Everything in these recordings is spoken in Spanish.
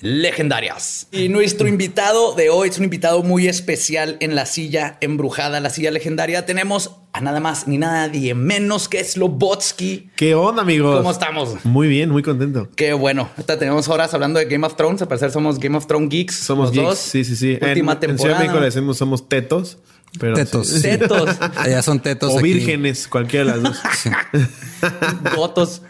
Legendarias. Y nuestro invitado de hoy es un invitado muy especial en la silla embrujada, la silla legendaria. Tenemos a nada más ni nadie menos que Slobotsky. ¿Qué onda, amigos? ¿Cómo estamos? Muy bien, muy contento. Qué bueno. Ahorita tenemos horas hablando de Game of Thrones. Al parecer somos Game of Thrones geeks. Somos geeks. dos. Sí, sí, sí. Última en, en Ciudad de temporada. México le decimos somos tetos. Pero Tetos. sí. Tetos, Allá son tetos. O aquí. vírgenes, cualquiera de las dos. gotos.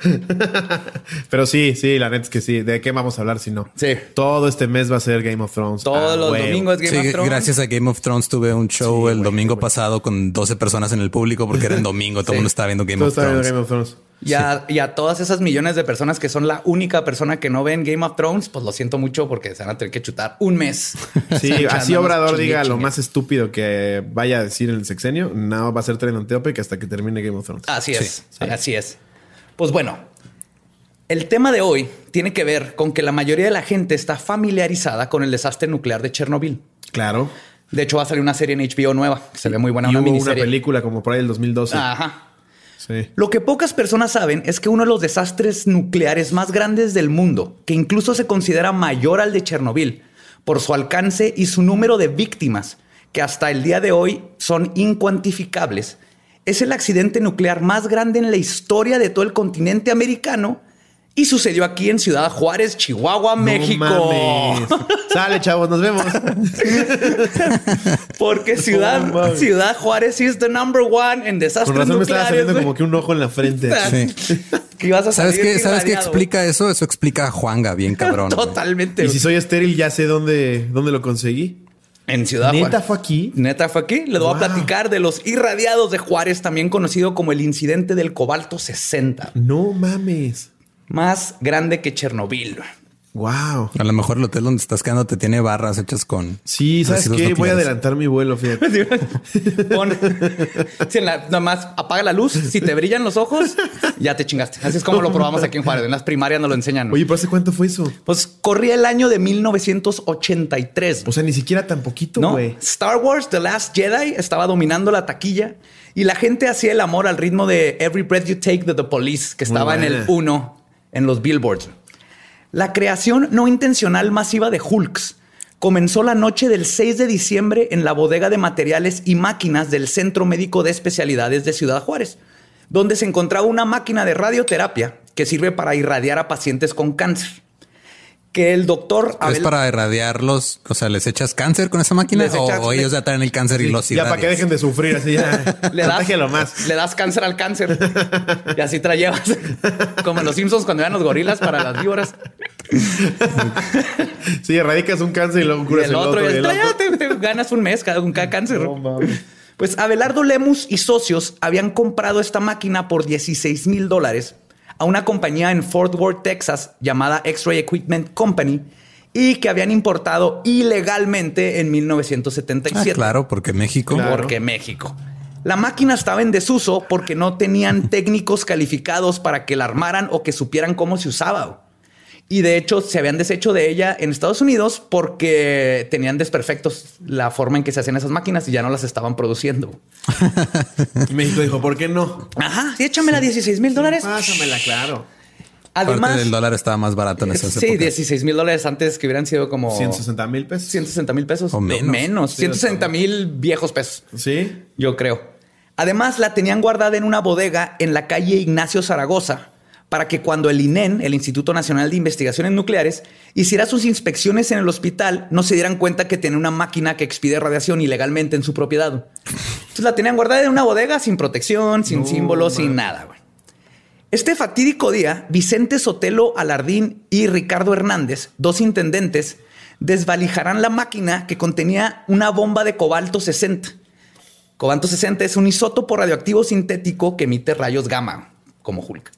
Pero sí, sí, la neta es que sí. ¿De qué vamos a hablar si no? Sí. Todo este mes va a ser Game of Thrones. Todos Ah, los huevo. domingos es Game Sí, of Thrones. gracias a Game of Thrones tuve un show el domingo pasado con 12 personas en el público porque era en domingo. Todo el mundo estaba viendo Game Todo of Thrones. Game of Thrones. Y a, y a todas esas millones de personas que son la única persona que no ven Game of Thrones, pues lo siento mucho porque se van a tener que chutar un mes. Sí, así Obrador chingue, diga lo más estúpido que vaya a decir en el sexenio, no va a ser Trending Topic hasta que termine Game of Thrones. Así es, Sí. así es. Pues bueno, el tema de hoy tiene que ver con que la mayoría de la gente está familiarizada con el desastre nuclear de Chernobyl. Claro. De hecho, va a salir una serie en HBO nueva que se ve muy buena, y una hubo una película como por ahí del 2012. Ajá. Lo que pocas personas saben es que uno de los desastres nucleares más grandes del mundo, que incluso se considera mayor al de Chernobyl, por su alcance y su número de víctimas, que hasta el día de hoy son incuantificables, es el accidente nuclear más grande en la historia de todo el continente americano y sucedió aquí en Ciudad Juárez, Chihuahua, No México. mames. Sale, chavos, nos vemos. Porque Ciudad, No. Ciudad Juárez is the number one en desastres Con razón me estaba saliendo como que un ojo en la frente. Sí. Que ibas a ¿Sabes qué? ¿Sabes qué explica eso? Eso explica a Juanga, bien cabrón. Totalmente. Y si soy estéril, ya sé dónde, dónde lo conseguí. En Ciudad ¿Neta Juárez. fue aquí? Neta fue aquí. Le voy a Wow. platicar de los irradiados de Juárez, también conocido como el incidente del cobalto 60, No mames. Más grande que Chernobyl. Wow. A lo mejor el hotel donde estás quedando te tiene barras hechas con. Sí, ¿sabes qué? Voy a adelantar mi vuelo, fíjate. Pon, si en la- nada más apaga la luz. Si te brillan los ojos, ya te chingaste. Así es como lo probamos aquí en Juárez. En las primarias nos lo enseñan. Oye, ¿pero hace cuánto fue eso? pues corría el año de 1983. O sea, ni siquiera tan poquito, ¿no? güey. Star Wars The Last Jedi estaba dominando la taquilla y la gente hacía el amor al ritmo de Every Breath You Take de The Police, que estaba en el buena. 1 en los billboards. La creación no intencional masiva de Hulks comenzó la noche del 6 de diciembre en la bodega de materiales y máquinas del Centro Médico de Especialidades de Ciudad Juárez, donde se encontraba una máquina de radioterapia que sirve para irradiar a pacientes con cáncer. Que el doctor ¿Es para irradiarlos? O sea, ¿les echas cáncer con esa máquina? Les o, ellos ya traen el cáncer y los Ya para que dejen de sufrir, así ya. le das, Contágialo más. le das cáncer al cáncer y así te la llevas. Como en los Simpsons cuando eran los gorilas para las víboras. Sí, erradicas un cáncer y luego Y curas el el, otro, otro. y el otro, te, te ganas un mes cada, con cada cáncer. No. Pues Abelardo Lemus y socios habían comprado esta máquina por 16 mil dólares a una compañía en Fort Worth, Texas, llamada X-Ray Equipment Company, y que habían importado ilegalmente en Ah, 1977. claro, porque México. Claro. Porque México. La máquina estaba en desuso porque no tenían técnicos calificados para que la armaran o que supieran cómo se usaba. Y de hecho se habían deshecho de ella en Estados Unidos porque tenían desperfectos la forma en que se hacían esas máquinas y ya no las estaban produciendo. Y México dijo, ¿por qué no? Ajá, sí, échamela 16 mil dólares. Pásamela, claro. Además, del dólar estaba más barato en esas sí, épocas. 16 mil dólares antes que hubieran sido como 160 mil pesos. 160 mil pesos O menos. menos Sí, 160 mil viejos pesos. Sí. Yo creo. Además, la tenían guardada en una bodega en la calle Ignacio Zaragoza para que cuando el INEN, el Instituto Nacional de Investigaciones Nucleares, hiciera sus inspecciones en el hospital, no se dieran cuenta que tenía una máquina que expide radiación ilegalmente en su propiedad. Entonces la tenían guardada en una bodega sin protección, sin No, símbolos, sin nada. güey. Este fatídico día, Vicente Sotelo Alardín y Ricardo Hernández, dos intendentes, desvalijarán la máquina que contenía una bomba de cobalto 60. Cobalto 60 es un isótopo radioactivo sintético que emite rayos gamma, como Hulk.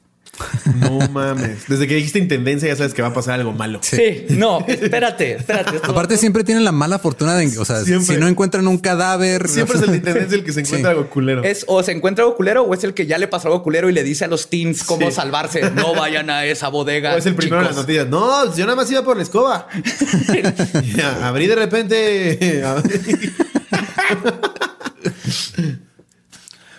No mames. Desde que dijiste intendencia ya sabes que va a pasar algo malo. Sí, no, espérate, espérate. Aparte siempre tienen la mala fortuna de, o sea, Siempre. si no encuentran un cadáver, Siempre es el de intendencia el que se encuentra Sí. algo culero. Es o se encuentra algo culero o es el que ya le pasó algo culero y le dice a los teens cómo Sí. salvarse. No vayan a esa bodega. O es el primero en las noticias. No, yo nada más iba por la escoba. Ya, abrí de repente.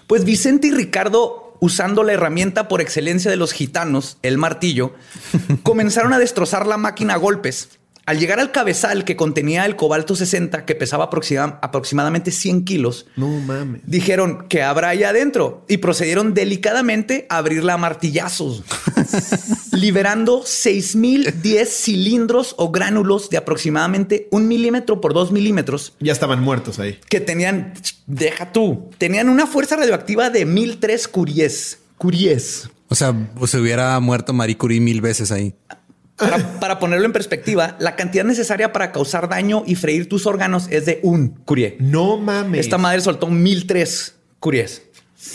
Pues Vicente y Ricardo, usando la herramienta por excelencia de los gitanos, el martillo, comenzaron a destrozar la máquina a golpes. Al llegar al cabezal que contenía el cobalto 60, que pesaba aproxima- aproximadamente 100 kilos, No mames. dijeron que habrá ahí adentro y procedieron delicadamente a abrirla a martillazos, liberando 6010 cilindros o gránulos de aproximadamente un milímetro por dos milímetros Ya estaban muertos ahí. que tenían, deja tú, tenían una fuerza radioactiva de 1003 curies. Curies. o sea, se hubiera muerto Marie Curie mil veces ahí. Para, para ponerlo en perspectiva, la cantidad necesaria para causar daño y freír tus órganos es de un curie. No mames. Esta madre soltó 1003 curies.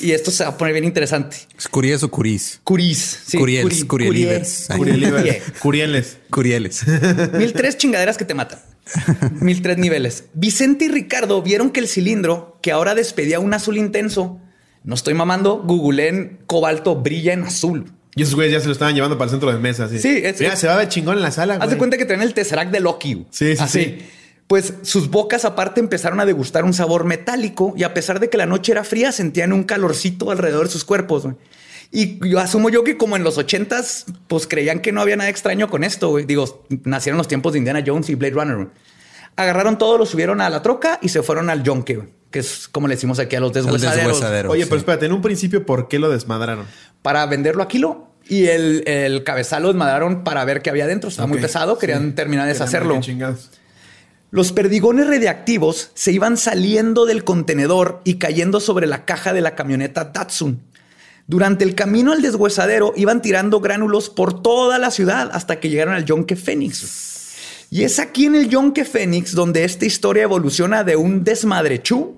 Y esto se va a poner bien interesante. ¿Es Curies o Curis? Curis. Sí, Curiels, curi- Curielivers. curie- Curieles. Curieles. Curieles. Mil tres chingaderas que te matan. Mil tres niveles. Vicente y Ricardo vieron que el cilindro, que ahora despedía un azul intenso, no estoy mamando, googleen cobalto brilla en azul. Y esos güeyes ya se lo estaban llevando para el centro de mesa. Así. Sí, es- Mira, es- se va a ver chingón en la sala. Haz de cuenta que traen el Tesseract de Loki. Sí, sí, Así. sí. Pues sus bocas aparte empezaron a degustar un sabor metálico y a pesar de que la noche era fría, sentían un calorcito alrededor de sus cuerpos. güey. Y yo asumo yo que como en los ochentas, pues creían que no había nada extraño con esto. güey. Digo, nacieron los tiempos de Indiana Jones y Blade Runner. güey. Agarraron todo, lo subieron a la troca y se fueron al yonke, que es como le decimos aquí a los deshuesaderos. deshuesadero. Oye, sí. pero espérate, en un principio, ¿por qué lo desmadraron? Para venderlo a kilo. Y el, el cabezal lo desmadraron para ver qué había dentro. Estaba muy pesado, querían terminar de deshacerlo. Los perdigones radiactivos se iban saliendo del contenedor y cayendo sobre la caja de la camioneta Datsun. Durante el camino al deshuesadero iban tirando gránulos por toda la ciudad hasta que llegaron al Yonke Fénix. Y es aquí en el Yonke Fénix donde esta historia evoluciona de un desmadrechú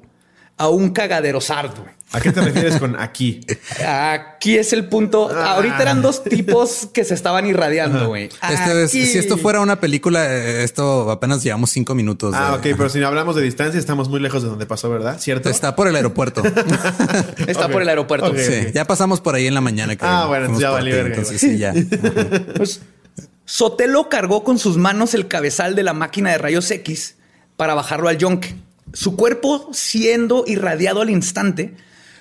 a un cagadero sardo. ¿A qué te refieres con aquí? Aquí es el punto. Ah. Ahorita eran dos tipos que se estaban irradiando, güey. Este es- si esto fuera una película, eh, esto apenas llevamos cinco minutos. Ah, de- ok, pero si hablamos de distancia, estamos muy lejos de donde pasó, ¿verdad? ¿Cierto? Está por el aeropuerto. Está por el aeropuerto. Sí, ya pasamos por ahí en la mañana. Ah, bueno, ya verga, Entonces sí, ya. Pues, Sotelo cargó con sus manos el cabezal de la máquina de rayos X para bajarlo al yonke. Su cuerpo siendo irradiado al instante,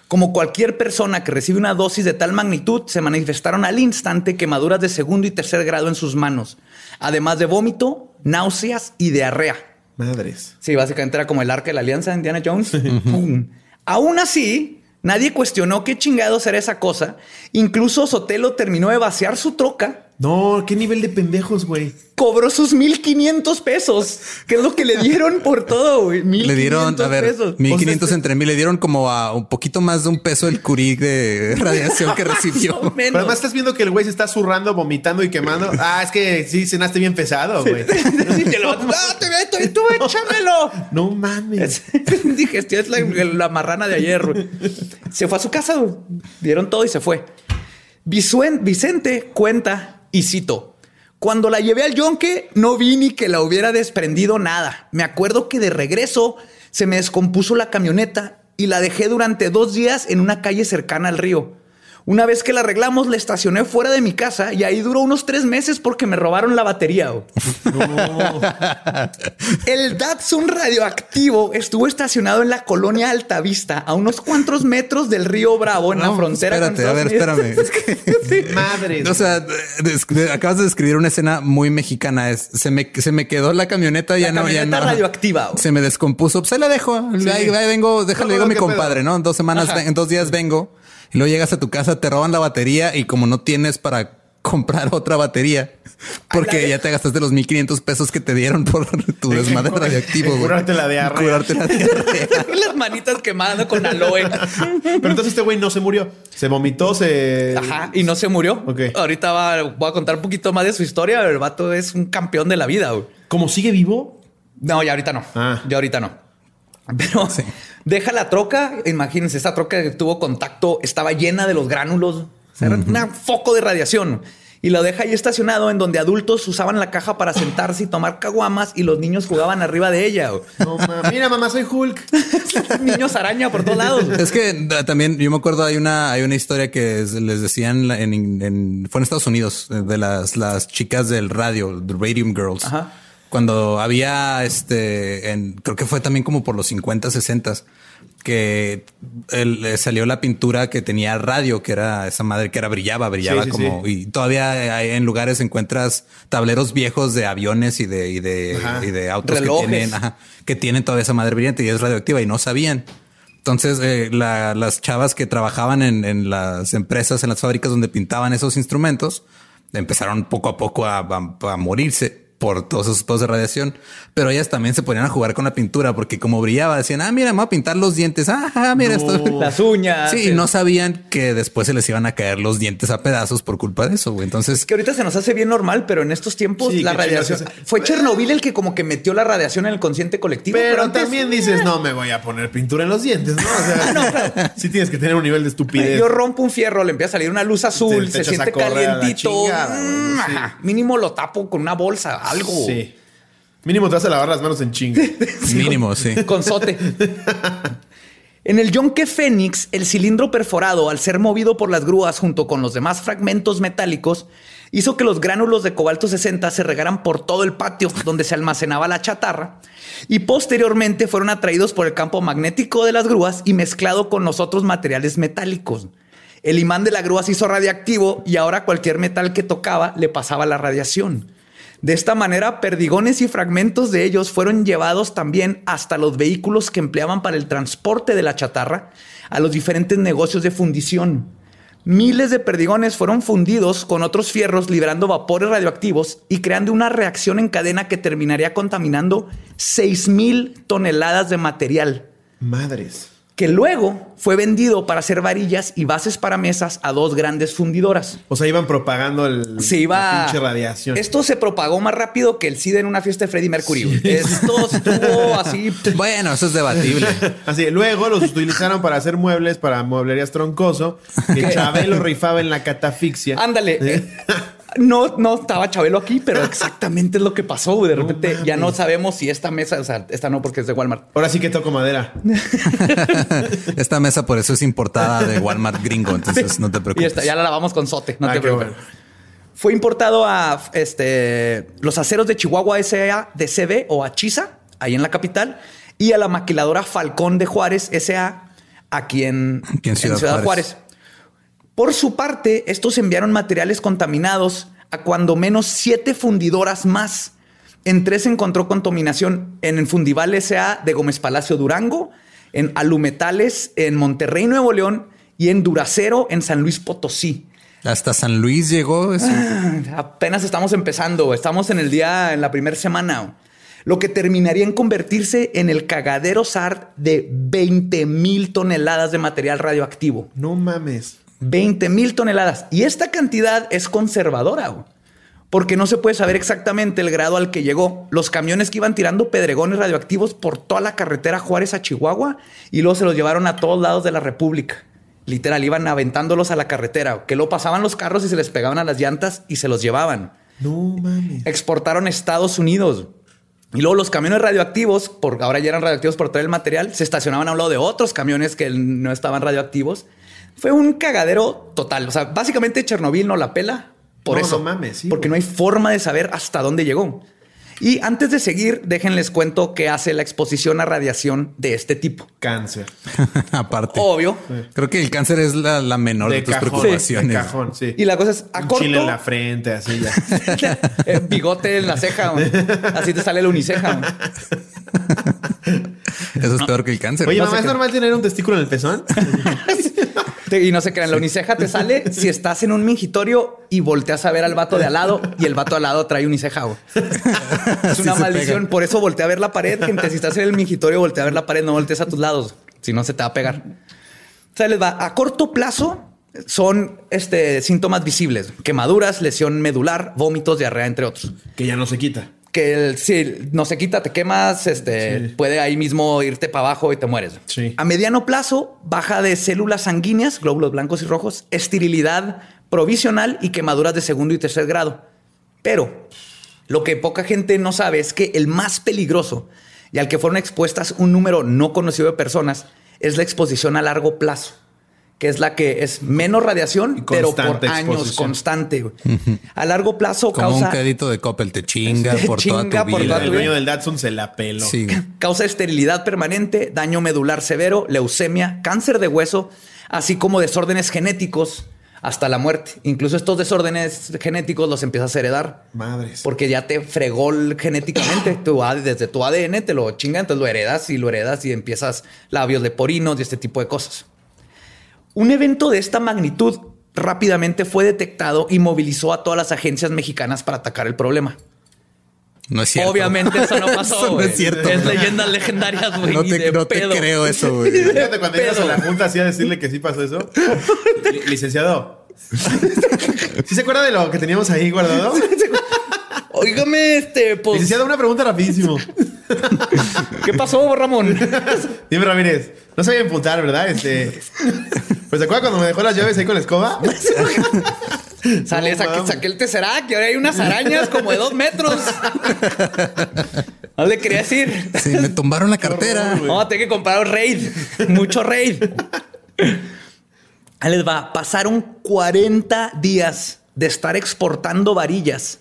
como cualquier persona que recibe una dosis de tal magnitud, se manifestaron al instante quemaduras de segundo y tercer grado en sus manos, además de vómito, náuseas y diarrea. Madres. Sí, básicamente era como el arca de la alianza de Indiana Jones. Pum. Aún así, nadie cuestionó qué chingados era esa cosa. Incluso Sotelo terminó de vaciar su troca No, qué nivel de pendejos, güey. cobró sus 1500 pesos, que es lo que le dieron por todo, güey. Le dieron, a 1500 ver, pesos. 1500 O sea, entre mil. Le dieron como a un poquito más de un peso el curí de radiación que recibió. Pero además estás viendo que el güey se está zurrando, vomitando y quemando. Ah, es que sí cenaste bien pesado, güey. ¡Ah, te meto y tú échamelo. No mames. Digestión es la, la marrana de ayer. güey. Se fue a su casa, güey. dieron todo y se fue. Vicente cuenta y cito. Cuando la llevé al yonque, no vi ni que la hubiera desprendido nada. Me acuerdo que de regreso se me descompuso la camioneta y la dejé durante dos días en una calle cercana al río. Una vez que la arreglamos, la estacioné fuera de mi casa y ahí duró unos tres meses porque me robaron la batería. El Datsun radioactivo estuvo estacionado en la colonia Altavista, a unos cuantos metros del río Bravo, en la No, frontera. con Espérate, a ver, espérame. Es que- Madres. O sea, acabas de describir una escena muy mexicana. Es, se me, se me quedó la camioneta, ya La no, ya camioneta no. radioactiva. Se me descompuso. Pues ahí la dejo. Ahí, ahí vengo, déjale, No, digo a mi compadre, pedo. ¿no? En dos semanas, en dos días vengo. Y luego llegas a tu casa, te roban la batería y como no tienes para comprar otra batería porque ya te gastaste los 1500 pesos que te dieron por tu desmadre radioactivo. Curarte la diarrea. Curarte la diarrea. Las manitas quemadas con aloe. Pero entonces este güey no se murió. Se vomitó, se. Ajá, y no se murió. Ok. Ahorita va- voy a contar un poquito más de su historia. El vato es un campeón de la vida. güey. ¿Cómo sigue vivo? No, ya ahorita no. Ah. Ya ahorita no. Pero deja la troca. Imagínense, esa troca que tuvo contacto estaba llena de los gránulos. O sea, era un foco de radiación. Y lo deja ahí estacionado en donde adultos usaban la caja para sentarse y tomar caguamas y los niños jugaban arriba de ella. güey. No, ma- Mira, mamá, soy Hulk. niños araña por todos lados. Es que también yo me acuerdo hay una hay una historia que es- les decían en, en- fue en Estados Unidos de las las chicas del radio, the Radium Girls. Ajá. Cuando había este en creo que fue también como por los 50, 60 que eh, salió la pintura que tenía radio, que era esa madre que era brillaba, brillaba Sí, sí, como y todavía hay- en lugares encuentras tableros viejos de aviones y de y de, y de autos Relojes. que tienen, ajá, que tienen todavía esa madre brillante y es radioactiva y no sabían. Entonces, eh, la- las chavas que trabajaban en, en las empresas, en las fábricas donde pintaban esos instrumentos, empezaron poco a poco a, a- a morirse por todos esos pedos de radiación. Pero ellas también se ponían a jugar con la pintura porque como brillaba, decían, ah, mira, me voy a pintar los dientes. Ah, ah, mira esto. Las uñas. Sí, y no sabían que después se les iban a caer los dientes a pedazos por culpa de eso, güey. Entonces, que ahorita se nos hace bien normal, pero en estos tiempos Sí, la radiación fue Chernobyl el que como que metió la radiación en el consciente colectivo. Pero antes- también dices, no me voy a poner pintura en los dientes, ¿no? O sea, sí tienes que tener un nivel de estupidez. Yo rompo un fierro, le empieza a salir una luz azul, se siente calientito. chingada, Mm, sí. Mínimo lo tapo con una bolsa, algo. Sí. Mínimo te vas a lavar las manos en chinga. mínimo, sí. Con sote. En el yonque Fénix, el cilindro perforado, al ser movido por las grúas junto con los demás fragmentos metálicos, hizo que los gránulos de cobalto 60 se regaran por todo el patio donde se almacenaba la chatarra y posteriormente fueron atraídos por el campo magnético de las grúas y mezclado con los otros materiales metálicos. El imán de la grúa se hizo radiactivo y ahora cualquier metal que tocaba le pasaba la radiación. De esta manera, perdigones y fragmentos de ellos fueron llevados también hasta los vehículos que empleaban para el transporte de la chatarra a los diferentes negocios de fundición. Miles de perdigones fueron fundidos con otros fierros, liberando vapores radioactivos y creando una reacción en cadena que terminaría contaminando 6.000 toneladas de material Madres. Que luego fue vendido para hacer varillas y bases para mesas a dos grandes fundidoras. O sea, iban propagando el, Se iba. la pinche radiación. Esto se propagó más rápido que el SIDA en una fiesta de Freddie Mercury. Esto estuvo así. Bueno, eso es debatible. Así, luego los utilizaron para hacer muebles para mueblerías troncoso. Que Chabelo rifaba en la catafixia. Ándale. Eh, No, no estaba Chabelo aquí, pero exactamente es lo que pasó. De repente ya no sabemos si esta mesa, o sea, esta no porque es de Walmart. Ahora sí que toco madera. Esta mesa por eso es importada de Walmart gringo, entonces no te Y preocupes. esta, ya la lavamos con sote, no Ah, te preocupes. bueno. Fue importado a este, los aceros de Chihuahua SA de CB o a Chisa, ahí en la capital, y a la maquiladora Falcón de Juárez SA, aquí en, Ciudad Juárez. Juárez. Por su parte, estos enviaron materiales contaminados a cuando menos siete fundidoras más. En tres se encontró contaminación en el Fundival SA de Gómez Palacio Durango, en Alumetales en Monterrey, Nuevo León y en Duracero en San Luis Potosí. Hasta San Luis llegó eso. Apenas estamos empezando, estamos en el día, en la primera semana. Lo que terminaría en convertirse en el cagadero SAR de 20 mil toneladas de material radioactivo. No mames. 20 mil toneladas. Y esta cantidad es conservadora, porque no se puede saber exactamente el grado al que llegó. Los camiones que iban tirando pedregones radioactivos por toda la carretera Juárez a Chihuahua y luego se los llevaron a todos lados de la República. Literal, iban aventándolos a la carretera, que lo pasaban los carros y se les pegaban a las llantas y se los llevaban. No mames. Exportaron a Estados Unidos. Y luego los camiones radioactivos, por ahora ya eran radioactivos por todo el material, se estacionaban a un lado de otros camiones que no estaban radioactivos. Fue un cagadero total. O sea, básicamente Chernobyl no la pela por No, eso. no mames, sí, porque güey. no hay forma de saber hasta dónde llegó. Y antes de seguir, déjenles cuento qué hace la exposición a radiación de este tipo. Cáncer. Aparte. Obvio. Creo que el cáncer es la, la menor de, De tus cajón. preocupaciones. De cajón, sí. Y la cosa es a Un corto. chile en la frente, así ya. eh, bigote en la ceja. güey. Así te sale el uniceja. güey. Eso es peor que el cáncer. Oye, No mamá, ¿es normal tener un testículo en el pezón? Y no se crean, la uniceja te sale si estás en un mingitorio y volteas a ver al vato de al lado y el vato al lado trae uniceja. Es una maldición. Por eso voltea a ver la pared, gente. Si estás en el mingitorio, voltea a ver la pared, no voltees a tus lados. Si no, se te va a pegar. O sea, les va a corto plazo. Son este, síntomas visibles: quemaduras, lesión medular, vómitos, diarrea, entre otros. Que ya no se quita. Que el- si no se quita, te quemas, este Sí. puede ahí mismo irte para abajo y te mueres. Sí. A mediano plazo, baja de células sanguíneas, glóbulos blancos y rojos, esterilidad provisional y quemaduras de segundo y tercer grado. Pero lo que poca gente no sabe es que el más peligroso y al que fueron expuestas un número no conocido de personas es la exposición a largo plazo, que es la que es menos radiación, pero por años exposición. constante. A largo plazo Como causa un crédito de Coppel, te chinga Te por chinga toda tu por vida. toda tu El dueño del Datsun se la peló. Sí. Causa esterilidad permanente, daño medular severo, leucemia, cáncer de hueso, así como desórdenes genéticos hasta la muerte. Incluso estos desórdenes genéticos los empiezas a heredar Madres. porque ya te fregó el- genéticamente. Tu desde tu ADN te lo chingan, entonces lo heredas y lo heredas y empiezas labios leporinos y este tipo de cosas. Un evento de esta magnitud rápidamente fue detectado y movilizó a todas las agencias mexicanas para atacar el problema. No es cierto. Obviamente eso no pasó. Eso no es cierto. Es leyendas legendarias, güey. No te, no creo eso, güey. Fíjate cuando llegas a la junta así a decirle que sí pasó eso. Li- Licenciado. ¿Sí se acuerda de lo que teníamos ahí guardado? Óigame, este, pues, Licenciado, una pregunta rapidísimo. ¿Qué pasó, Ramón? Dime, Ramírez, no se vaya a emputar, ¿verdad? Este. Pues, ¿se acuerda cuando me dejó las llaves ahí con la escoba? Sale, No saqué, saqué el Tesseract y ahora hay unas arañas como de dos metros. No le quería decir. Sí, me tumbaron la cartera. Vamos a tener que comprar un raid. Mucho raid. Ahí les va. Pasaron 40 días de estar exportando varillas,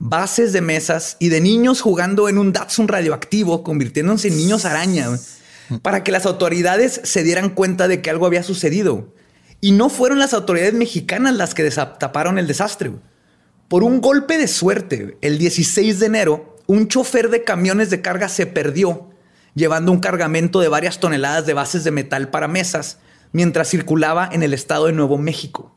bases de mesas y de niños jugando en un Datsun radioactivo, convirtiéndose en niños araña, para que las autoridades se dieran cuenta de que algo había sucedido. Y no fueron las autoridades mexicanas las que destaparon el desastre. Por un golpe de suerte, el 16 de enero, un chofer de camiones de carga se perdió, llevando un cargamento de varias toneladas de bases de metal para mesas, mientras circulaba en el estado de Nuevo México.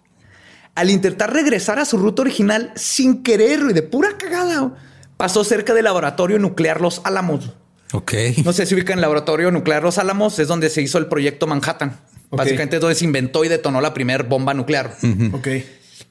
Al intentar regresar a su ruta original, sin querer y de pura cagada, pasó cerca del laboratorio nuclear Los Álamos. Ok. No sé si ubican el laboratorio nuclear Los Álamos, es donde se hizo el proyecto Manhattan. Ok. Básicamente es donde se inventó y detonó la primera bomba nuclear Ok.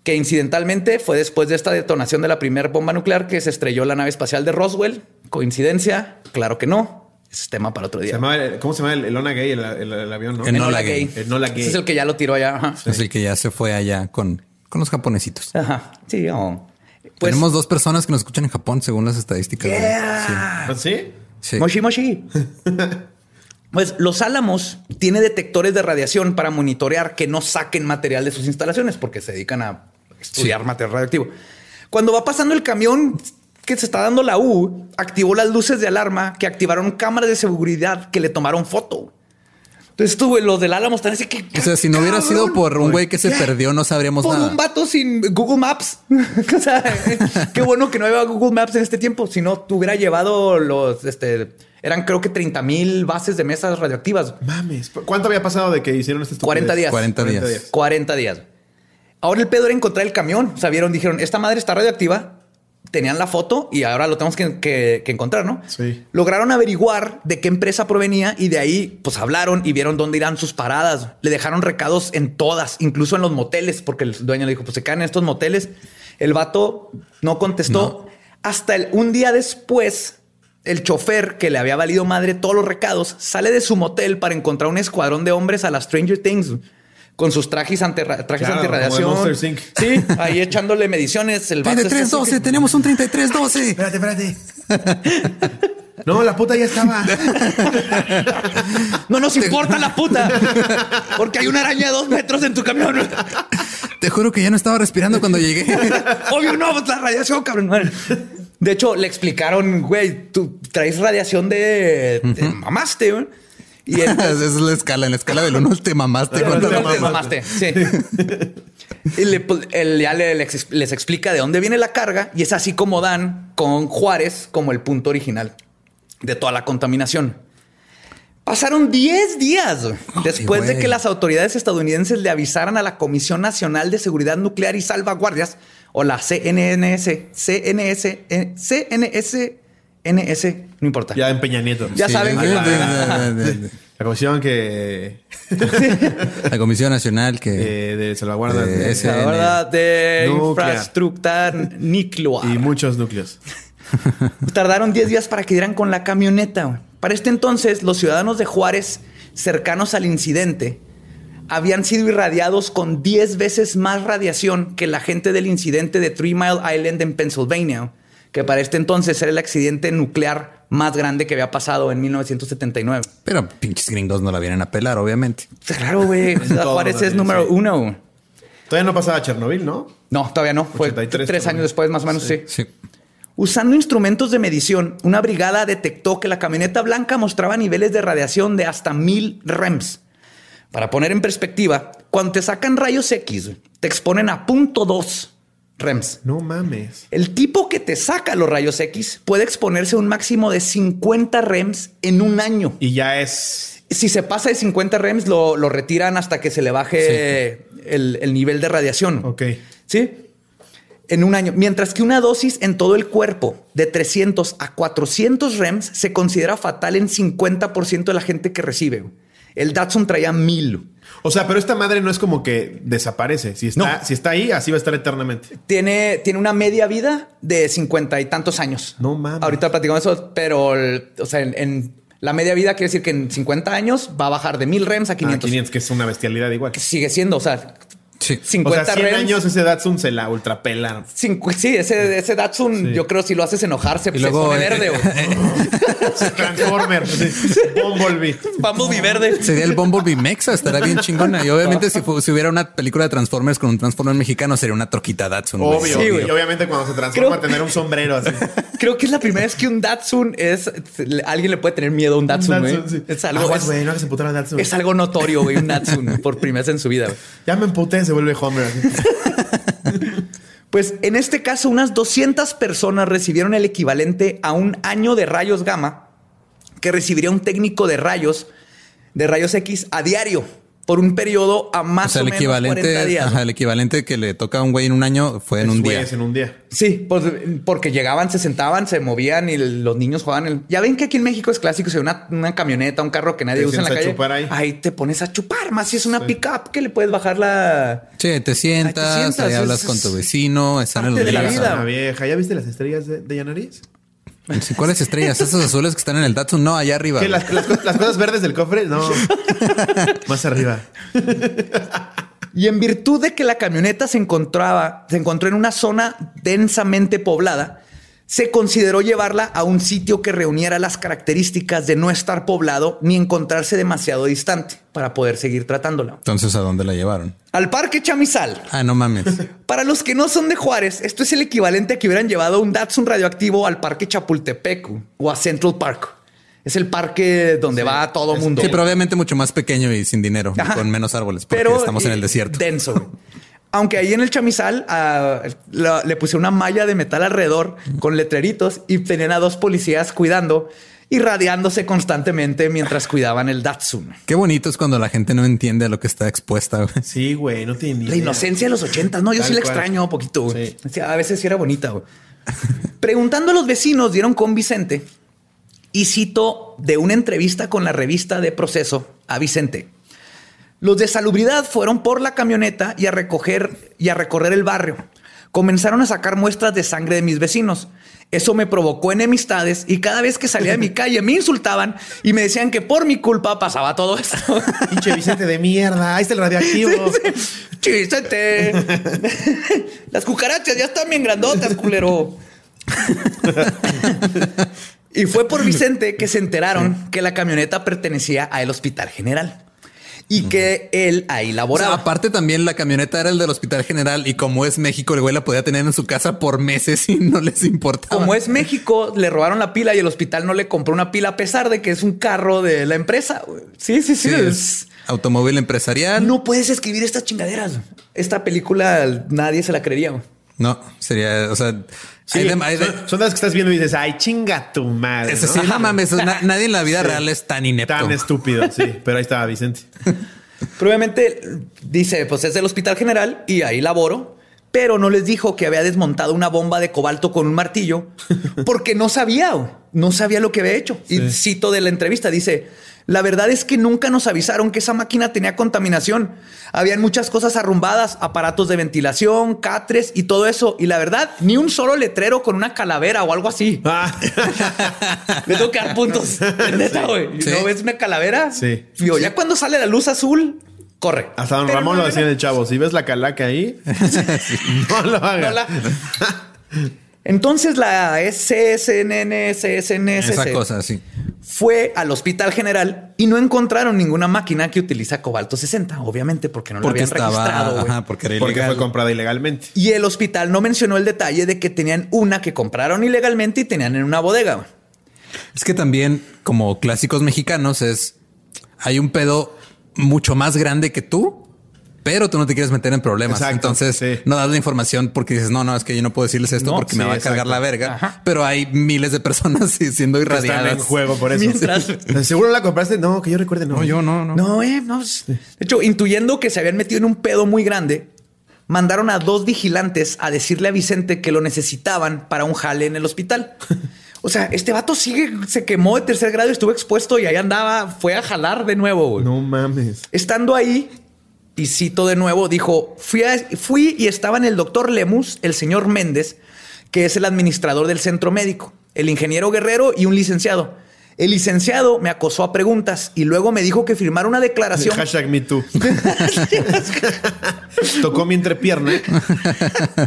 que incidentalmente fue después de esta detonación de la primera bomba nuclear que se estrelló la nave espacial de Roswell. ¿Coincidencia? Claro que no. Ese es tema para otro Se día. llamaba el- ¿Cómo se llama el, el Ona Gay, el, el- el avión, no? Enola Enola Gay. Gay. Enola Gay. Ese es el que ya lo tiró allá. Ajá. Es el que ya se fue allá con, con los japonesitos. Ajá. Sí. oh. Pues, Tenemos dos personas que nos escuchan en Japón, según las estadísticas. Yeah. ¿Ah, ¿Sí? Sí. Sí. Moshi Moshi. Pues Los Álamos tiene detectores de radiación para monitorear que no saquen material de sus instalaciones porque se dedican a estudiar Sí. material radioactivo. Cuando va pasando el camión que se está dando la U, activó las luces de alarma que activaron cámaras de seguridad que le tomaron foto. Entonces tú, güey, los del Álamo están así que... O sea, si no hubiera ¡Cabrón! sido por un güey que se ¿Qué? perdió, no sabríamos Por nada. un vato sin Google Maps. o sea, qué bueno que no había Google Maps en este tiempo. Si no, te hubiera llevado los, este, eran creo que 30 mil bases de mesas radioactivas. Mames. ¿Cuánto había pasado de que hicieron esta estupidez? 40 días. 40 días. 40 días. Ahora el pedo era encontrar el camión. Sabieron, dijeron, esta madre está radioactiva. Tenían la foto y ahora lo tenemos que, que- que encontrar, ¿no? Sí. Lograron averiguar de qué empresa provenía y de ahí pues hablaron y vieron dónde irán sus paradas. Le dejaron recados en todas, incluso en los moteles, porque el dueño le dijo, pues se caen en estos moteles. El vato no contestó. Hasta el, un día después, el chofer que le había valido madre todos los recados sale de su motel para encontrar un escuadrón de hombres a la Stranger Things con sus trajes, ante, trajes Claro, antirradiación. como de Monsters, Inc. Sí, ahí echándole mediciones. El vato está así 3312, que- tenemos un 3312. Espérate, espérate. No, la puta ya estaba. No nos importa la puta, porque hay una araña de dos metros en tu camión. Te juro que ya no estaba respirando cuando llegué. Obvio, no, pues la radiación, cabrón. De hecho, le explicaron, güey, tú traes radiación de, de mamaste, güey. Y él, Esa es la escala. En la escala del 1 te mamaste. Te ¿Cuánto- te mamaste. mamaste, sí. Y le- pues, él ya le- les, les explica de dónde viene la carga y es así como dan con Juárez como el punto original de toda la contaminación. Pasaron 10 días después de que las autoridades estadounidenses le avisaran a la Comisión Nacional de Seguridad Nuclear y Salvaguardias, o la CNNS, CNS, eh, CNS, NS, no importa. Ya en Peña Nieto. Ya Sí, saben que la- de- de- de- La comisión que... La Comisión Nacional que eh, de salvaguarda Eh, de- ese- La verdad de Nuclear. infraestructura nuclear. y muchos núcleos. Tardaron 10 días para que dieran con la camioneta. güey. Para este entonces, los ciudadanos de Juárez, cercanos al incidente, habían sido irradiados con 10 veces más radiación que la gente del incidente de Three Mile Island en Pennsylvania, que para este entonces era el accidente nuclear más grande que había pasado en 1979. Pero pinches gringos no la vienen a pelar, obviamente. Claro, güey. Juárez es número sí. uno. Todavía no pasaba Chernobyl, ¿no? No, todavía no. Fue 83 tres también. años después, más o menos, sí. Sí. Usando instrumentos de medición, una brigada detectó que la camioneta blanca mostraba niveles de radiación de hasta mil REMS. Para poner en perspectiva, cuando te sacan rayos X, te exponen a punto .2 REMS. No mames. El tipo que te saca los rayos X puede exponerse a un máximo de 50 REMS en un año. Y ya es... Si se pasa de 50 REMS, lo, lo retiran hasta que se le baje el, el nivel de radiación. Ok. ¿Sí? En un año. Mientras que una dosis en todo el cuerpo de 300 a 400 REMS se considera fatal en 50% de la gente que recibe. El Datsun traía mil. O sea, pero esta madre no es como que desaparece. Si está, No. si está ahí, así va a estar eternamente. Tiene, tiene una media vida de 50 y tantos años. No mames. Ahorita platicamos eso, pero el- o sea, en, en la media vida quiere decir que en 50 años va a bajar de 1000 REMS a 500. Ah, 500, que es una bestialidad igual. Que sigue siendo, o sea, Sí. 50 o sea, 100 REMS. años ese Datsun se la ultrapela. cincu- sí, ese, ese Datsun, Sí. yo creo si lo haces enojar se, Y se luego, pone eh, verde. güey. Transformer. así. Bumblebee. Bumblebee verde. Sería el Bumblebee Mexa, estará bien chingona. Y obviamente si, hubiera una película de Transformers con un Transformer mexicano, sería una troquita Datsun. Obvio. Sí, güey. y obviamente cuando se transforma, Creo- tener un sombrero así. Creo que es la primera vez que un Datsun es. Alguien le puede tener miedo a un Datsun, güey. Datsun, sí. Es algo. Aguas, es, güey, no emputar al Datsun. es algo notorio, güey. Un Datsun por primera vez en su vida. güey. Ya me emputé, se vuelve Homer. Pues en este caso, unas 200 personas recibieron el equivalente a un año de rayos gamma que recibiría un técnico de rayos, de rayos X a diario por un periodo a O más o, sea, el menos 40 equivalente, días. ajá, el equivalente que le toca a un güey en un año fue en Es un día. en un día. Sí, pues porque llegaban, se sentaban, se movían y los niños jugaban. El... Ya ven que aquí en México es clásico, si hay una, una camioneta, un carro que nadie Te usa en la calle. ahí. te pones a chupar, más si es una pickup que le puedes bajar la. Sí, te sientas, sientas, ahí es- hablas con tu vecino, están en los de la vida. Vieja. ¿Ya viste las estrellas de, de Yanariz? ¿Cuáles estrellas? Esos azules que están en el Datsun, no, allá arriba. ¿Qué? ¿Las, las cosas verdes del cofre? No. Más arriba. Y en virtud de que la camioneta se encontraba, se encontró en una zona densamente poblada, se consideró llevarla a un sitio que reuniera las características de no estar poblado ni encontrarse demasiado distante para poder seguir tratándola. Entonces, ¿a dónde la llevaron? Al Parque Chamizal. Ah, no mames. Para los que no son de Juárez, esto es el equivalente a que hubieran llevado un Datsun radioactivo al Parque Chapultepec o a Central Park. Es el parque donde va todo mundo. Sí, pero obviamente mucho más pequeño y sin dinero, Ajá. con menos árboles, porque Pero, estamos en eh, el desierto. Denso. Aunque ahí en el chamizal ah, la- le puse una malla de metal alrededor con letreritos y tenían a dos policías cuidando y radiándose constantemente mientras cuidaban el Datsun. Qué bonito es cuando la gente no entiende a lo que está expuesta. güey. Sí, güey, no tiene ni La idea. inocencia de los ochentas, no, yo Tal sí la cual. extraño un poquito. güey. Sí. A veces sí era bonita. güey. Preguntando a los vecinos, dieron con Vicente y cito de una entrevista con la revista de Proceso a Vicente. Los de salubridad fueron por la camioneta y a recoger y a recorrer el barrio. Comenzaron a sacar muestras de sangre de mis vecinos. Eso me provocó enemistades y cada vez que salía de mi calle me insultaban y me decían que por mi culpa pasaba todo esto. Pinche Vicente de mierda. Ahí está el radioactivo. Chísete. Las cucarachas ya están bien grandotas, culero. y fue por Vicente que se enteraron que la camioneta pertenecía al Hospital General y que él ahí O sea, laboraba. aparte también la camioneta era el del Hospital General y como es México, el güey la podía tener en su casa por meses y no les importaba. Como es México, le robaron la pila y el hospital no le compró una pila a pesar de que es un carro de la empresa. Sí, sí, sí. Sí, es automóvil empresarial. No puedes escribir estas chingaderas. Esta película nadie se la creería. No, sería, o sea, Sí, hay de- hay de- son, son las que estás viendo y dices, ay, chinga tu madre. eso ¿no? sí, no mames, na- nadie en la vida Sí. real es tan inepto. Tan estúpido, sí. Pero ahí estaba Vicente. Probablemente dice, pues es del Hospital General y ahí laboro, pero no les dijo que había desmontado una bomba de cobalto con un martillo porque no sabía, güey. no sabía lo que había hecho. Y cito de la entrevista, dice, la verdad es que nunca nos avisaron que esa máquina tenía contaminación. Habían muchas cosas arrumbadas, aparatos de ventilación, catres y todo eso. Y la verdad, ni un solo letrero con una calavera o algo así. Ah, Le tengo que dar puntos. Neta, güey. Sí. ¿No ves una calavera? Sí. Ya cuando sale la luz azul, corre. hasta don Pero Ramón no lo decía en el chavo. Si ves la calaca ahí, no lo hagas. No la- Entonces la SSNN, Esa cosa, sí. fue al Hospital General y no encontraron ninguna máquina que utiliza cobalto 60, obviamente, porque no Porque habían registrado. estaba, ajá, porque era Porque ilegal. fue comprada ilegalmente. Y el hospital no mencionó el detalle de que tenían una que compraron ilegalmente y tenían en una bodega. Es que también, como clásicos mexicanos, es hay un pedo mucho más grande que tú, pero tú no te quieres meter en problemas. Exacto, Entonces sí. no das la información porque dices, no, no, es que yo no puedo decirles esto No, porque me va a cargar exacto. la verga. Ajá. Pero hay miles de personas siendo Que Están irradiadas. en juego por eso. Mientras- ¿Seguro la compraste? No, que yo recuerde, no. No, yo no, no. No, eh, no. De hecho, intuyendo que se habían metido en un pedo muy grande, mandaron a dos vigilantes a decirle a Vicente que lo necesitaban para un jale en el hospital. O sea, este vato sigue, se quemó de tercer grado y estuvo expuesto y ahí andaba, fue a jalar de nuevo. güey. No mames. Estando ahí, y cito de nuevo, dijo, fui, fui y estaban el doctor Lemus, el señor Méndez, que es el administrador del centro médico, el ingeniero Guerrero y un licenciado. El licenciado me acosó a preguntas y luego me dijo que firmara una declaración. Hashtag me too. Tocó mi entrepierna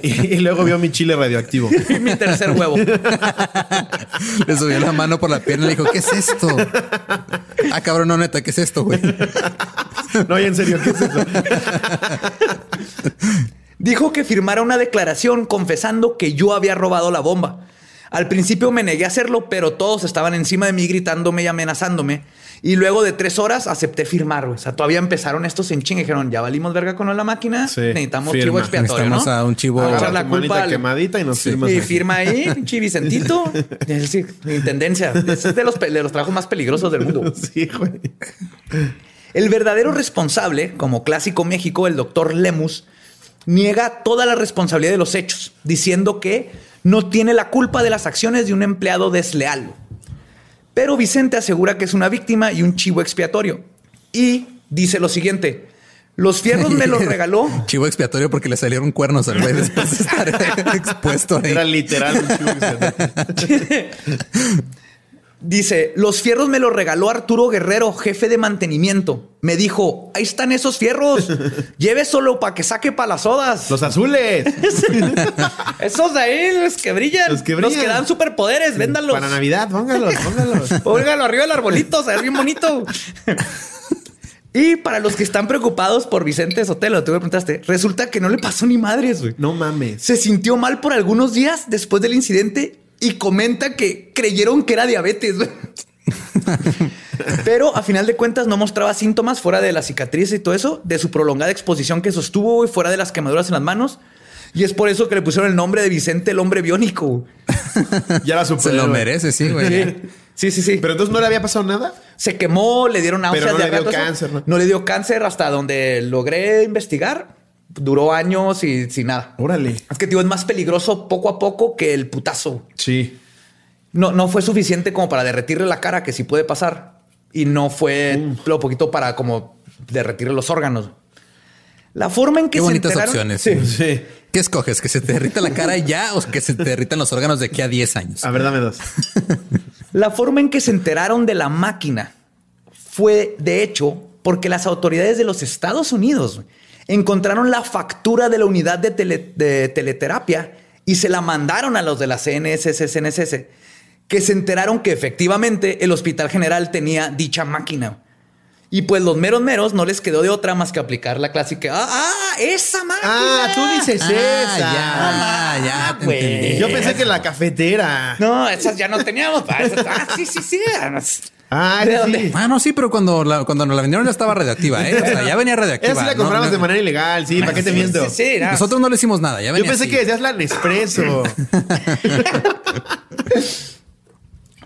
y, y luego vio mi chile radioactivo. mi tercer huevo. Le subió la mano por la pierna y le dijo, ¿qué es esto? Ah, cabrón, no, neta, ¿qué es esto, güey? No, y en serio, ¿qué es eso? Dijo que firmara una declaración confesando que yo había robado la bomba. Al principio me negué a hacerlo, pero todos estaban encima de mí gritándome y amenazándome. Y luego de tres horas acepté firmar. güey. O sea, todavía empezaron estos en chinga. y Dijeron, ya valimos verga con la máquina. Sí, Necesitamos firma. chivo expiatorio, Necesitamos ¿no? a un chivo- a la culpa al- quemadita y nos. Y firma ahí, pinche Vicentito. Es decir, intendencia. Es de los, de los trabajos más peligrosos del mundo. Sí, güey. El verdadero responsable, como clásico México, el doctor Lemus, niega toda la responsabilidad de los hechos, diciendo que no tiene la culpa de las acciones de un empleado desleal. Pero Vicente asegura que es una víctima y un chivo expiatorio. Y dice lo siguiente. Los fierros me los regaló. Chivo expiatorio porque le salieron cuernos al güey después de estar expuesto ahí. Era literal un chivo. Dice, los fierros me los regaló Arturo Guerrero, jefe de mantenimiento. Me dijo, ahí están esos fierros. Lleve solo para que saque para las sodas. Los azules. Esos de ahí, los que brillan. Los que brillan. dan superpoderes, véndalos. Para Navidad, póngalos, póngalos. Póngalo arriba del arbolito, se ve bien bonito. y para los que están preocupados por Vicente Sotelo, tú me preguntaste, resulta que no le pasó ni madres, güey. No mames. Se sintió mal por algunos días después del incidente y comenta que creyeron que era diabetes. Pero a final de cuentas no mostraba síntomas fuera de la cicatriz y todo eso, de su prolongada exposición que sostuvo y fuera de las quemaduras en las manos. Y es por eso que le pusieron el nombre de Vicente el hombre biónico. Ya era Se super. lo merece, sí, güey. Sí, sí, sí. sí. Pero entonces no le había pasado nada. Se quemó, le dieron náuseas. Pero no le dio cáncer, ¿no? le dio cáncer hasta donde logré investigar. Duró años y sin nada. Órale. Es que, tío, es más peligroso poco a poco que el putazo. Sí. No, no fue suficiente como para derretirle la cara, que sí puede pasar. Y no fue lo poquito para como derretirle los órganos. La forma en que Qué se bonitas enteraron- opciones. Sí. Sí. ¿Qué escoges? ¿Que se te derrita la cara ya o que se te derritan los órganos de aquí a 10 años? A ver, dame dos. La forma en que se enteraron de la máquina fue, de hecho, porque las autoridades de los Estados Unidos encontraron la factura de la unidad de, tele- de teleterapia y se la mandaron a los de la CNSS, CNSS, que se enteraron que efectivamente el Hospital General tenía dicha máquina. Y pues los meros meros no les quedó de otra más que aplicar la clásica. ¡Ah, ah, esa máquina! Ah, tú dices Ah, esa. ya, ya te güey. entendí. Yo pensé que la cafetera. No, esas ya no teníamos. Ah, ah, sí, sí, sí. Ah, ¿De sí. Ah, no, sí, pero cuando, la, cuando nos la vendieron ya estaba radioactiva, ¿eh? O sea, ya venía radioactiva. Esa sí la ¿no? compramos No, de manera ilegal, sí, ¿para qué te miento? Sí, sí, nada. Nosotros no le hicimos nada, ya Yo pensé así. que decías la Nespresso.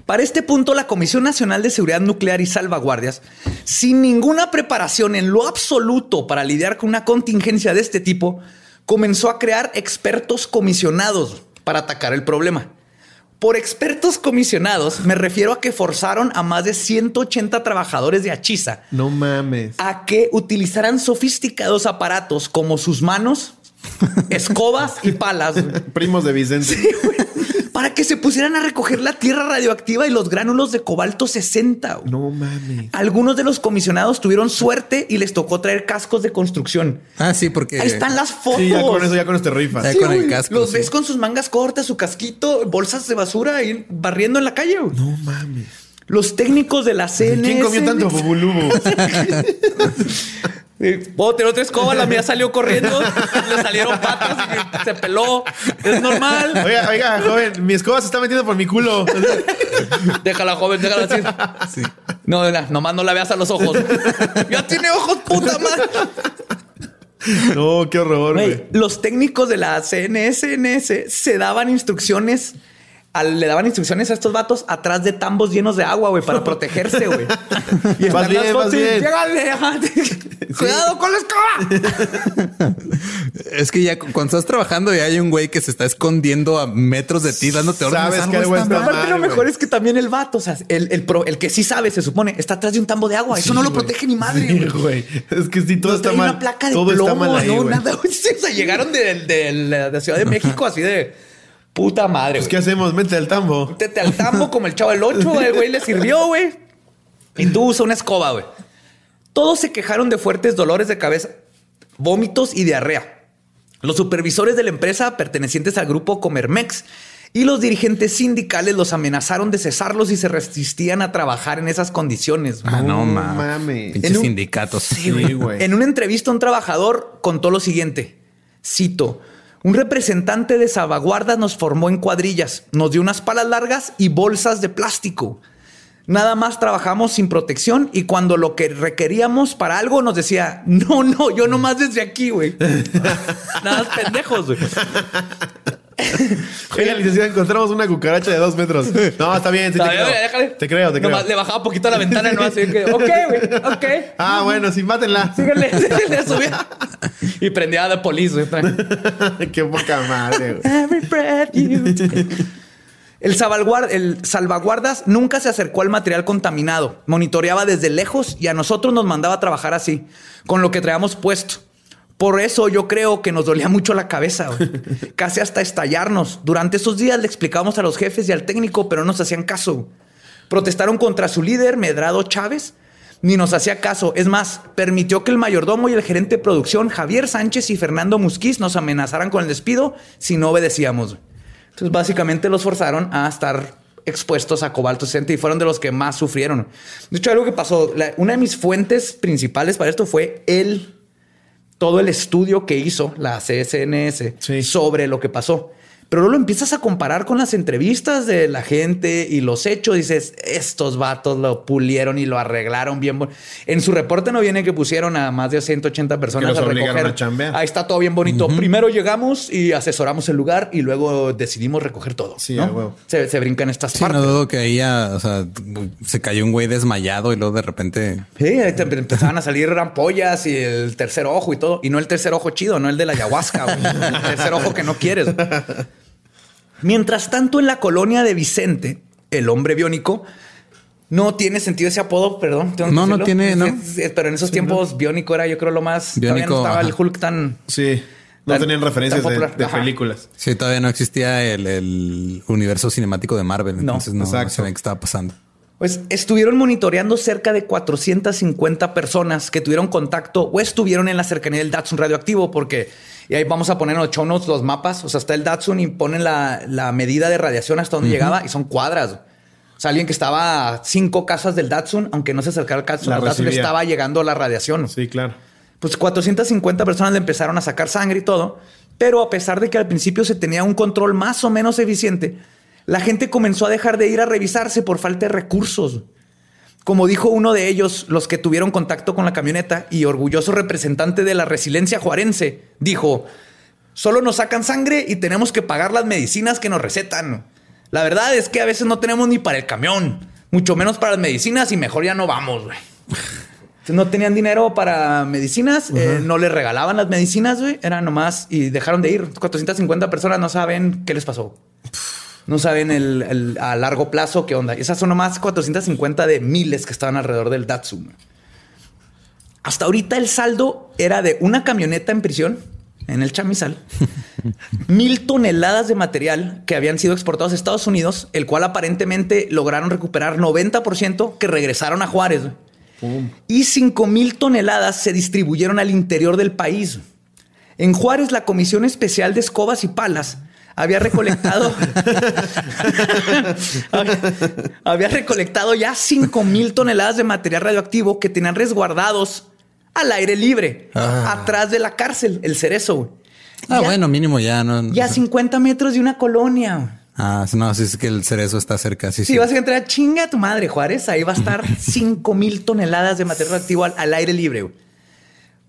Para este punto, la Comisión Nacional de Seguridad Nuclear y Salvaguardias, sin ninguna preparación en lo absoluto para lidiar con una contingencia de este tipo, comenzó a crear expertos comisionados para atacar el problema. Por expertos comisionados me refiero a que forzaron a más de 180 trabajadores de Achisa no mames. a que utilizaran sofisticados aparatos como sus manos, escobas y palas. Primos de Vicente. Sí, güey. Para que se pusieran a recoger la tierra radioactiva y los gránulos de cobalto 60. güey. No mames. Algunos de los comisionados tuvieron suerte y les tocó traer cascos de construcción. Ah, sí, porque. Ahí están las fotos. Sí, ya con eso, ya con este Sí, con el casco, Los sí. ves con sus mangas cortas, su casquito, bolsas de basura ahí barriendo en la calle. güey. No mames. Los técnicos de la CNS. ¿Quién comió tanto bubulubu? Puedo tener otra escoba, la mía salió corriendo, le salieron patas y se peló. Es normal. Oiga, oiga, joven, mi escoba se está metiendo por mi culo. Déjala, joven, déjala así. Sí. No, no, nomás no la veas a los ojos. Ya tiene ojos, puta madre. No, qué horror, Güey, güey. los técnicos de la CNSNS se daban instrucciones. Al- le daban instrucciones a estos vatos atrás de tambos llenos de agua, güey, para protegerse, güey. Y están las bien, vas fotos y, bien. Cuidado con la escoba. Es que ya cu- cuando estás trabajando y hay un güey que se está escondiendo a metros de ti dándote órdenes. Sabes algo que está. Aparte, mal, lo mejor es que también el vato, o sea, el, el, pro- el que sí sabe, se supone, está atrás de un tambo de agua. Eso Sí, no lo protege ni madre. Sí, güey. Es que sí, todo No está mal. una placa de todo plomo, está mal ahí, no, nada. o sea, llegaron de, de la de Ciudad de México así de puta madre. Pues, güey. ¿qué hacemos? Mente al tambo. Métete al tambo como el chavo del 8, el güey le sirvió, güey. Y tú usa una escoba, güey. Todos se quejaron de fuertes dolores de cabeza, vómitos y diarrea. Los supervisores de la empresa pertenecientes al grupo Comermex y los dirigentes sindicales los amenazaron de cesarlos si se resistían a trabajar en esas condiciones. güey. Ah, no, No ma. mames. Pinches En un- sindicatos. Sí, güey. En una entrevista, un trabajador contó lo siguiente: cito. Un representante de salvaguardas nos formó en cuadrillas, nos dio unas palas largas y bolsas de plástico. Nada más trabajamos sin protección y cuando lo que requeríamos para algo nos decía, no, no, yo nomás desde aquí, güey. Nada más pendejos, güey. Licenciado, encontramos una cucaracha de dos metros. No, está bien, sí te creo. déjale. Te creo, te creo. Nomás le bajaba poquito a la ventana y no así que, ok, güey, ok. Ah, bueno, sí, mátenla. Síguele, síguele, subía. Y prendía de polis, güey. Qué poca madre, güey. Every breath you. El, salvaguard- el salvaguardas nunca se acercó al material contaminado, monitoreaba desde lejos y a nosotros nos mandaba a trabajar así, con lo que traíamos puesto. Por eso yo creo que nos dolía mucho la cabeza, casi hasta estallarnos. Durante esos días le explicamos a los jefes y al técnico, pero no nos hacían caso. Protestaron contra su líder, Medrado Chávez, ni nos hacía caso. Es más, permitió que el mayordomo y el gerente de producción, Javier Sánchez y Fernando Musquiz, nos amenazaran con el despido si no obedecíamos. Entonces, básicamente los forzaron a estar expuestos a cobalto 60 y fueron de los que más sufrieron. De hecho, algo que pasó, la- una de mis fuentes principales para esto fue el todo el estudio que hizo la CSNS Sí. sobre lo que pasó. Pero luego lo empiezas a comparar con las entrevistas de la gente y los hechos. Dices, estos vatos lo pulieron y lo arreglaron bien. bon-". En su reporte no viene que pusieron a más de 180 personas los a recoger. a. Ahí está todo bien bonito. Primero llegamos y asesoramos el lugar y luego decidimos recoger todo. Sí, se, se brincan estas Sí, partes. no dudo que ahí ya, o sea, se cayó un güey desmayado y luego de repente. Sí, ahí te empezaban a salir ampollas y el tercer ojo y todo. Y no el tercer ojo chido, no el de la ayahuasca. El tercer ojo que no quieres. Mientras tanto, en la colonia de Vicente, el hombre biónico, no tiene sentido ese apodo, perdón. tengo que No, no tiene, ¿no? Pero en esos tiempos, biónico era, yo creo, lo más. todavía no estaba el. Hulk tan. Sí. No Tan- tenían referencias de, películas. Sí, todavía no existía el, el universo cinemático de Marvel. No, Entonces no, no qué estaba pasando. Pues estuvieron monitoreando cerca de 450 personas que tuvieron contacto o estuvieron en la cercanía del Datsun radioactivo, porque y ahí vamos a poner en los show notes los mapas. O sea, está el Datsun y ponen la, la medida de radiación hasta donde llegaba y son cuadras. O sea, alguien que estaba a cinco casas del Datsun, aunque no se acercara al Datsun, al Datsun estaba llegando la radiación. Sí, claro. Pues 450 personas le empezaron a sacar sangre y todo, pero a pesar de que al principio se tenía un control más o menos eficiente, la gente comenzó a dejar de ir a revisarse por falta de recursos. Como dijo uno de ellos, los que tuvieron contacto con la camioneta y orgulloso representante de la resiliencia juarense, dijo, solo nos sacan sangre y tenemos que pagar las medicinas que nos recetan. La verdad es que a veces no tenemos ni para el camión, mucho menos para las medicinas y mejor ya no vamos, güey. No tenían dinero para medicinas, eh, no les regalaban las medicinas, güey. Era nomás y dejaron de ir. 450 personas no saben qué les pasó. No saben el, a largo plazo qué onda. Esas son nomás 450 de miles que estaban alrededor del Datsun. Hasta ahorita el saldo era de una camioneta en prisión en el chamizal, mil toneladas de material que habían sido exportados a Estados Unidos, el cual aparentemente lograron recuperar 90% que regresaron a Juárez. Y 5 mil toneladas se distribuyeron al interior del país. En Juárez, la Comisión Especial de Escobas y Palas había recolectado había, recolectado ya 5 mil toneladas de material radioactivo que tenían resguardados al aire libre, ah. atrás de la cárcel, el cerezo. Ah, bueno, mínimo ya no. Ya 50 metros de una colonia. Ah, no, si es que el cerezo está cerca. Sí, sí. vas a entrar, chinga a tu madre, Juárez. Ahí va a estar 5 mil toneladas de material radioactivo al, aire libre.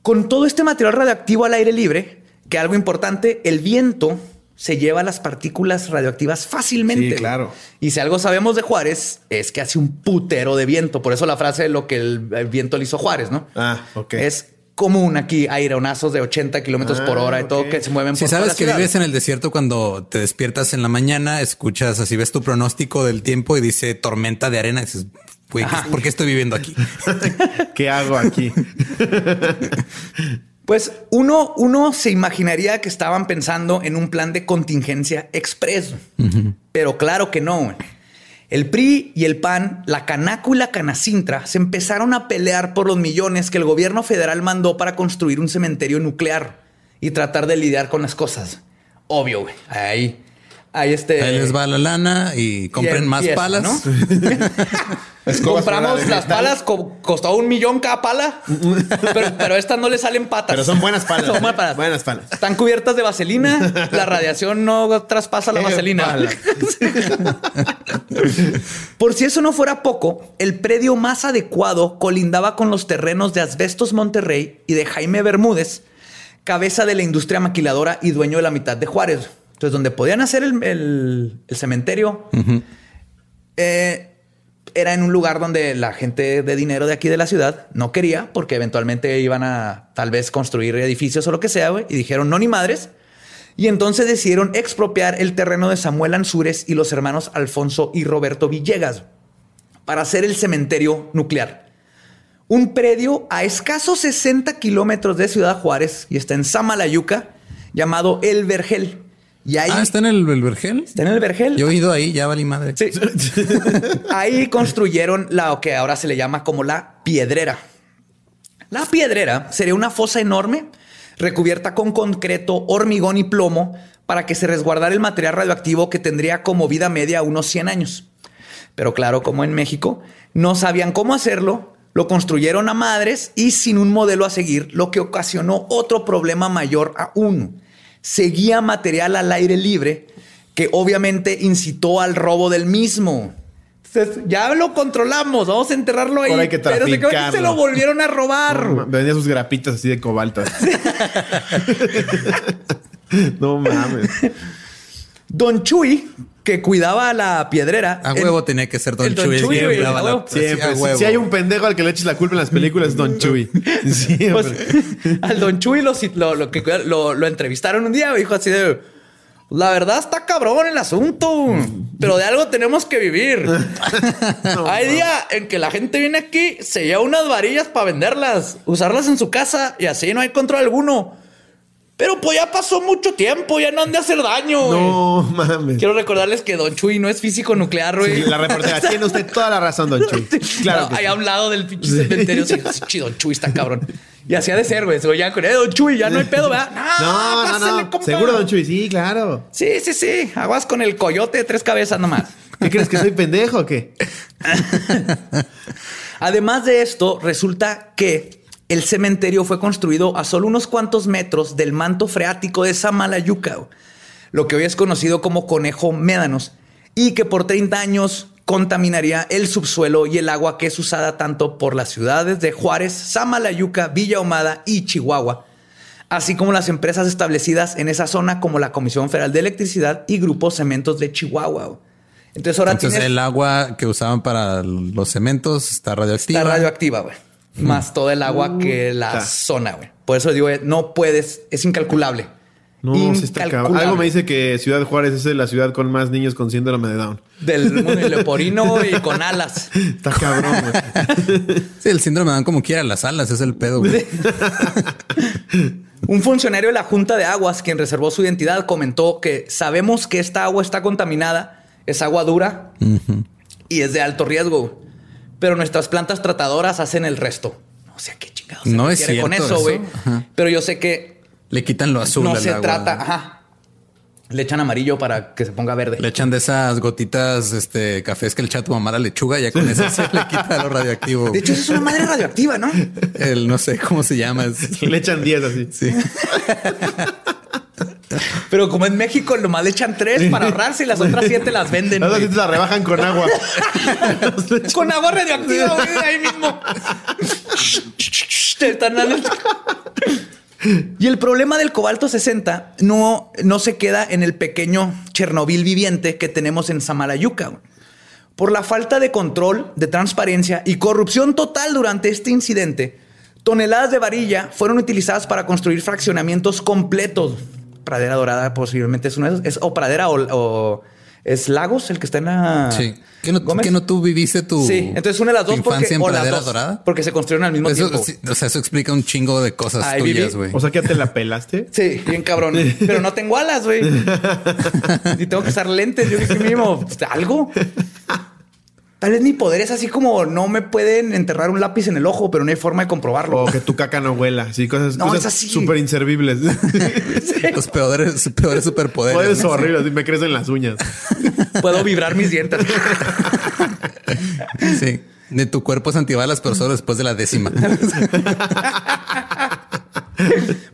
Con todo este material radioactivo al aire libre, que algo importante, el viento se lleva las partículas radioactivas fácilmente. Sí, claro. Y si algo sabemos de Juárez es que hace un putero de viento. Por eso la frase de lo que el, viento le hizo Juárez, ¿no? Ah, ok. Es común aquí aironazos de 80 kilómetros por hora y todo que se mueven por Si sabes que vives en el desierto cuando te despiertas en la mañana, escuchas así, ves tu pronóstico del tiempo y dice tormenta de arena. Y dices, ¿por qué estoy viviendo aquí? ¿Qué hago aquí? Pues uno, uno se imaginaría que estaban pensando en un plan de contingencia expreso, pero claro que no. El PRI y el PAN, la Canaco y la Canacintra se empezaron a pelear por los millones que el gobierno federal mandó para construir un cementerio nuclear y tratar de lidiar con las cosas. Obvio, güey. Ahí Ahí, este, Ahí les va la lana y compren más palas. ¿no? Compramos las palas, costó un millón cada pala, pero, estas no le salen patas. Pero son buenas palas. son buenas palas. Están cubiertas de vaselina. La radiación no traspasa la vaselina. Por si eso no fuera poco, el predio más adecuado colindaba con los terrenos de Asbestos Monterrey y de Jaime Bermúdez, cabeza de la industria maquiladora y dueño de la mitad de Juárez. Entonces, donde podían hacer el, cementerio, eh, era en un lugar donde la gente de dinero de aquí de la ciudad no quería, porque eventualmente iban a tal vez construir edificios o lo que sea, y dijeron no ni madres. Y entonces decidieron expropiar el terreno de Samuel Ansúrez y los hermanos Alfonso y Roberto Villegas para hacer el cementerio nuclear. Un predio a escasos 60 kilómetros de Ciudad Juárez y está en Samalayuca, llamado El Vergel. Y ahí, ah, está en el, Vergel. Está en el Vergel. Yo he ido ahí, ya valí madre. Sí. ahí construyeron lo que ahora se le llama como la piedrera. La piedrera sería una fosa enorme recubierta con concreto, hormigón y plomo para que se resguardara el material radioactivo que tendría como vida media unos 100 años. Pero claro, como en México, no sabían cómo hacerlo, lo construyeron a madres y sin un modelo a seguir, lo que ocasionó otro problema mayor aún seguía material al aire libre que obviamente incitó al robo del mismo. ya lo controlamos, vamos a enterrarlo ahí. pero se, se lo volvieron a robar. venía sus grapitas así de cobalto. no mames. Don Chuy, que cuidaba la piedrera. A huevo tenía que ser Don, Chuy. Si hay un pendejo al que le eches la culpa en las películas, es Don Chuy. Pues, al Don Chuy lo, lo, que, lo, entrevistaron un día, dijo así de. La verdad está cabrón el asunto, pero de algo tenemos que vivir. Hay día en que la gente viene aquí, se lleva unas varillas para venderlas, usarlas en su casa y así no hay control alguno. Pero pues ya pasó mucho tiempo, ya no han de hacer daño. No mames. Quiero recordarles que Don Chuy no es físico nuclear, güey. Sí, la reportera tiene usted toda la razón, Don Chuy. Claro. No, hay a un lado del pinche cementerio. Sí, Don Chuy está cabrón. Y así ha de ser, güey. Se ya con eh, Don Chuy, ya no hay pedo, ¿verdad? No, no, no. Seguro, Don Chuy, sí, claro. Sí, sí, sí. Aguas con el coyote de tres cabezas nomás. ¿Qué crees que soy pendejo o qué? Además de esto, resulta que el cementerio fue construido a solo unos cuantos metros del manto freático de Samalayuca, lo que hoy es conocido como Conejo Médanos, y que por 30 años contaminaría el subsuelo y el agua que es usada tanto por las ciudades de Juárez, Samalayuca, Villa Humada y Chihuahua, así como las empresas establecidas en esa zona como la Comisión Federal de Electricidad y Grupos Cementos de Chihuahua. Entonces ahora Entonces el agua que usaban para los cementos está radioactiva. Está radioactiva, güey. Más todo el agua que la zona, güey. Por eso digo, no puedes, es incalculable. No, se está Algo me dice que Ciudad Juárez es la ciudad con más niños con síndrome de Down. Del mundo leporino y con alas. Está cabrón, güey. Sí, el síndrome de Down como quiera, las alas es el pedo, güey. Un funcionario de la Junta de Aguas, quien reservó su identidad, comentó que sabemos que esta agua está contaminada, es agua dura y es de alto riesgo, pero nuestras plantas tratadoras hacen el resto. No sé qué chingados no es cierto con eso, güey. Pero yo sé que le quitan lo azul. No se trata, ajá. Le echan amarillo para que se ponga verde. Le echan de esas gotitas, este cafés que le echa tu mamá la lechuga y ya con eso se le quita lo radioactivo. De hecho, eso es una madre radioactiva, ¿no? El no sé cómo se llama. Le echan 10 así. Sí. Pero como en México nomás le echan tres para ahorrarse y las otras siete las venden. Las otras las rebajan con agua. con agua radioactiva, güey, ahí mismo. Están y el problema del cobalto 60 no, no se queda en el pequeño Chernobyl viviente que tenemos en Samalayuca. Por la falta de control, de transparencia y corrupción total durante este incidente, toneladas de varilla fueron utilizadas para construir fraccionamientos completos. Pradera Dorada posiblemente es una de es, o Pradera o es Lagos el que está en la. Sí. ¿Qué no, no tú viviste tu. Sí, entonces una de las dos. Porque, en o las Dorada? Porque se construyeron al mismo tiempo. o sea, eso explica un chingo de cosas tuyas, güey. O sea, que te la pelaste. Sí, bien cabrón. Pero no tengo alas, güey. y tengo que usar lentes. Yo dije mismo, algo. Tal vez mi poder es así como no me pueden enterrar un lápiz en el ojo, pero no hay forma de comprobarlo. O que tu caca no huela. Sí, cosas, súper inservibles. Los peores, peores superpoderes. Poderes horribles. Me crecen las uñas. Puedo vibrar mis dientes. sí. De tu cuerpo es antibalas, pero solo después de la décima.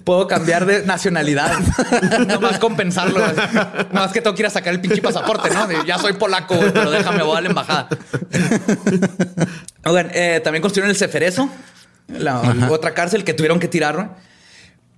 Puedo cambiar de nacionalidad. no más compensarlo. Más que tengo que ir a sacar el pinche pasaporte, ¿no? Ya soy polaco, pero déjame, voy a la embajada. Oigan, eh, también construyeron el Ceferezo, la otra cárcel que tuvieron que tirar.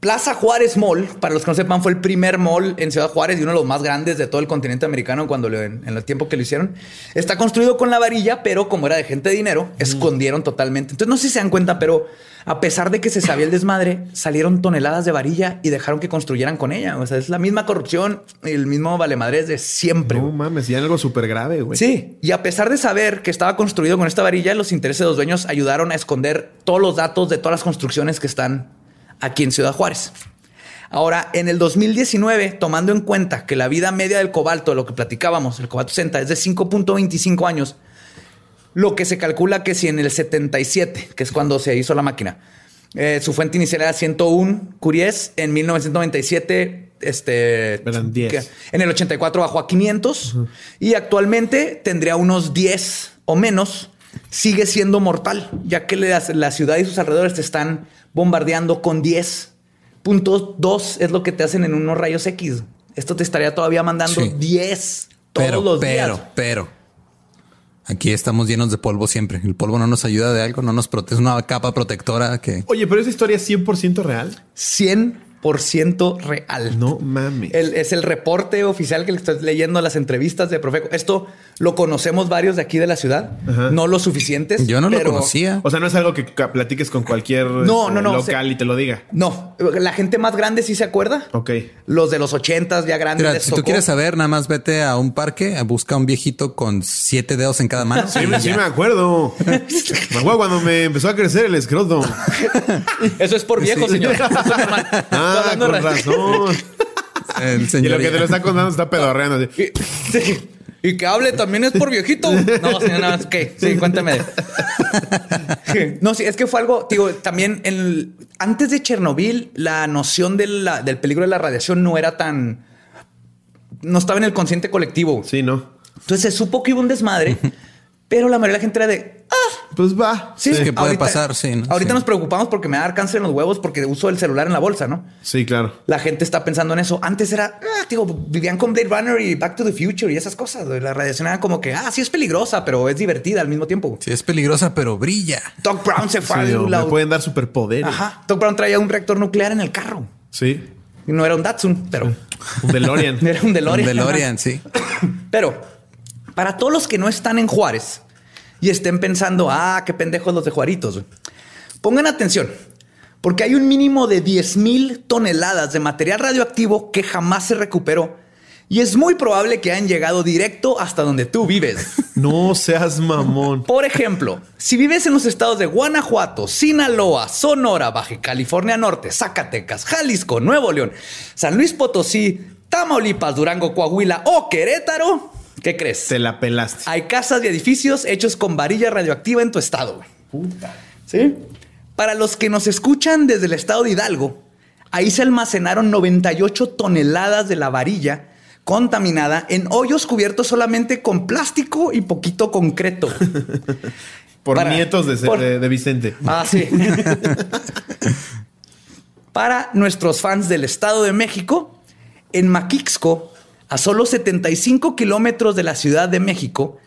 Plaza Juárez Mall, para los que no sepan, fue el primer mall en Ciudad Juárez y uno de los más grandes de todo el continente americano cuando en, el tiempo que lo hicieron. Está construido con la varilla, pero como era de gente de dinero, escondieron totalmente. Entonces no sé si se dan cuenta, pero a pesar de que se sabía el desmadre, salieron toneladas de varilla y dejaron que construyeran con ella. O sea, es la misma corrupción y el mismo valemadres de siempre. No mames, ya algo súper grave, güey. Sí, y a pesar de saber que estaba construido con esta varilla, los intereses de los dueños ayudaron a esconder todos los datos de todas las construcciones que están aquí en Ciudad Juárez. Ahora, en el 2019, tomando en cuenta que la vida media del cobalto, lo que platicábamos, el cobalto 60, es de 5.25 años, lo que se calcula que si en el 77, que es cuando se hizo la máquina, eh, su fuente inicial era 101 Curies, en 1997, este, en el 84 bajó a 500 y actualmente tendría unos 10 o menos. Sigue siendo mortal, ya que la, ciudad y sus alrededores están bombardeando con 10. Punto 2 es lo que te hacen en unos rayos X. Esto te estaría todavía mandando 10 todos los días. Pero, pero, Aquí estamos llenos de polvo siempre. El polvo no nos ayuda de algo, no nos protege. una capa protectora que... Oye, pero esa historia es 100% real. 100 ciento real. No mames. es el reporte oficial que le estoy leyendo las entrevistas de Profeco. Esto lo conocemos varios de aquí de la ciudad, no lo suficientes. Yo no lo conocía. O sea, no es algo que platiques con cualquier no, no, no, local y te lo diga. No, la gente más grande sí se acuerda. Ok. Los de los ochentas ya grandes. si tú quieres saber, nada más vete a un parque, busca un viejito con siete dedos en cada mano. sí, sí me acuerdo. me acuerdo cuando me empezó a crecer el escroto. Eso es por viejo, señor. Ah, Ah, con razón. y lo que te lo está contando está pedorreando. Y, que hable también es por viejito. No, señor, no, que sí, cuéntame. No, sí, es que fue algo, digo, también el, antes de Chernobyl, la noción del peligro de la radiación no era tan, no estaba en el consciente colectivo. Sí, no. Entonces se supo que hubo un desmadre, pero la mayoría de la gente era de, ah, Pues va. Sí, que puede pasar, sí, ¿no? Ahorita Sí. nos preocupamos porque me va a dar cáncer en los huevos porque uso el celular en la bolsa, ¿no? Sí, claro. La gente está pensando en eso. Antes era, ah, digo, vivían con Blade Runner y Back to the Future y esas cosas. La radiación era como que, ah, sí es peligrosa, pero es divertida al mismo tiempo. Sí, es peligrosa, pero brilla. Doc Brown se fue Sí, a la- me pueden dar superpoderes. Ajá. Doc Brown traía un reactor nuclear en el carro. Sí. Y no era un Datsun, pero Un DeLorean. era un DeLorean. Un DeLorean, sí. Pero para todos los que no están en Juárez y estén pensando, ah, qué pendejos los de Juaritos, pongan atención, porque hay un mínimo de 10 mil toneladas de material radioactivo que jamás se recuperó y es muy probable que hayan llegado directo hasta donde tú vives. no seas mamón. Por ejemplo, si vives en los estados de Guanajuato, Sinaloa, Sonora, Baja California Norte, Zacatecas, Jalisco, Nuevo León, San Luis Potosí, Tamaulipas, Durango, Coahuila o Querétaro, ¿qué crees? Te la pelaste. Hay casas y edificios hechos con varilla radioactiva en tu estado. güey. ¿Sí? Para los que nos escuchan desde el estado de Hidalgo, ahí se almacenaron 98 toneladas de la varilla contaminada en hoyos cubiertos solamente con plástico y poquito concreto. Por Para- nietos de, por- de- de Vicente. Ah, sí. Para nuestros fans del Estado de México, en Maquixco, a solo 75 kilómetros de la Ciudad de México,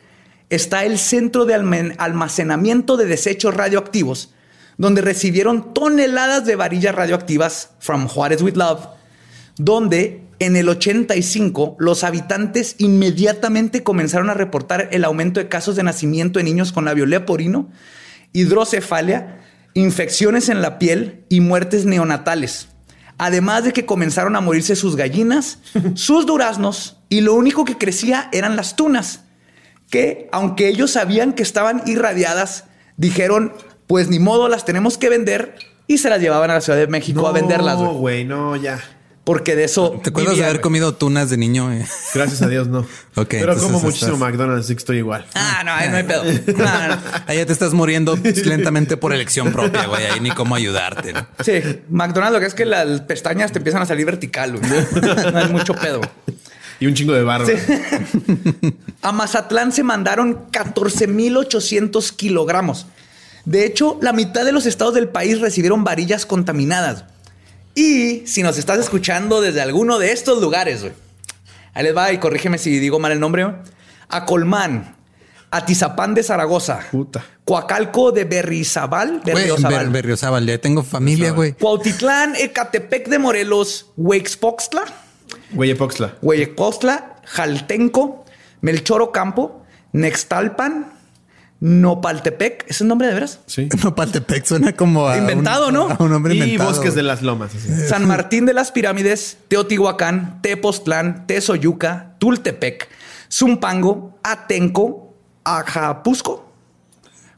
está el Centro de Almacenamiento de Desechos Radioactivos, donde recibieron toneladas de varillas radioactivas from Juárez with Love, donde en el 85 los habitantes inmediatamente comenzaron a reportar el aumento de casos de nacimiento de niños con labio leporino, hidrocefalia, infecciones en la piel y muertes neonatales. Además de que comenzaron a morirse sus gallinas, sus duraznos y lo único que crecía eran las tunas, que aunque ellos sabían que estaban irradiadas, dijeron, pues ni modo, las tenemos que vender y se las llevaban a la Ciudad de México a venderlas, No, güey. güey, no, ya. Porque de eso. ¿Te acuerdas de haber comido tunas de niño? eh? Gracias a Dios, no. Ok, Pero como muchísimo estás- McDonald's, así que estoy igual. Ah, no, ahí no hay pedo. No, no, no. Ahí ya te estás muriendo lentamente por elección propia, güey. Ahí ni cómo ayudarte. ¿no? Sí, McDonald's lo que es que las pestañas te empiezan a salir vertical, güey. No hay mucho pedo. Y un chingo de barro. A Mazatlán se mandaron 14.800 kilogramos. De hecho, la mitad de los estados del país recibieron varillas contaminadas. Y si nos estás escuchando desde alguno de estos lugares, güey, ahí les va y corrígeme si digo mal el nombre. güey. A Colmán, Atizapán de Zaragoza, Puta. Coacalco de Berrizabal, Güey, Berriozábal, Ber- Berriozábal, ya tengo familia, güey. Cuautitlán, Ecatepec de Morelos, Huexpoxtla, Güey, Poxla. Hueyecostla, Jaltenco, Melchoro Campo, Nextalpan, Nopaltepec. ¿Es el nombre de veras? Sí. Nopaltepec suena como a Inventado, un, ¿no? a un hombre Y inventado. Bosques de las Lomas. así. San Martín de las Pirámides, Teotihuacán, Tepoztlán, Tezoyuca, Tultepec, Zumpango, Atenco, Ajapusco,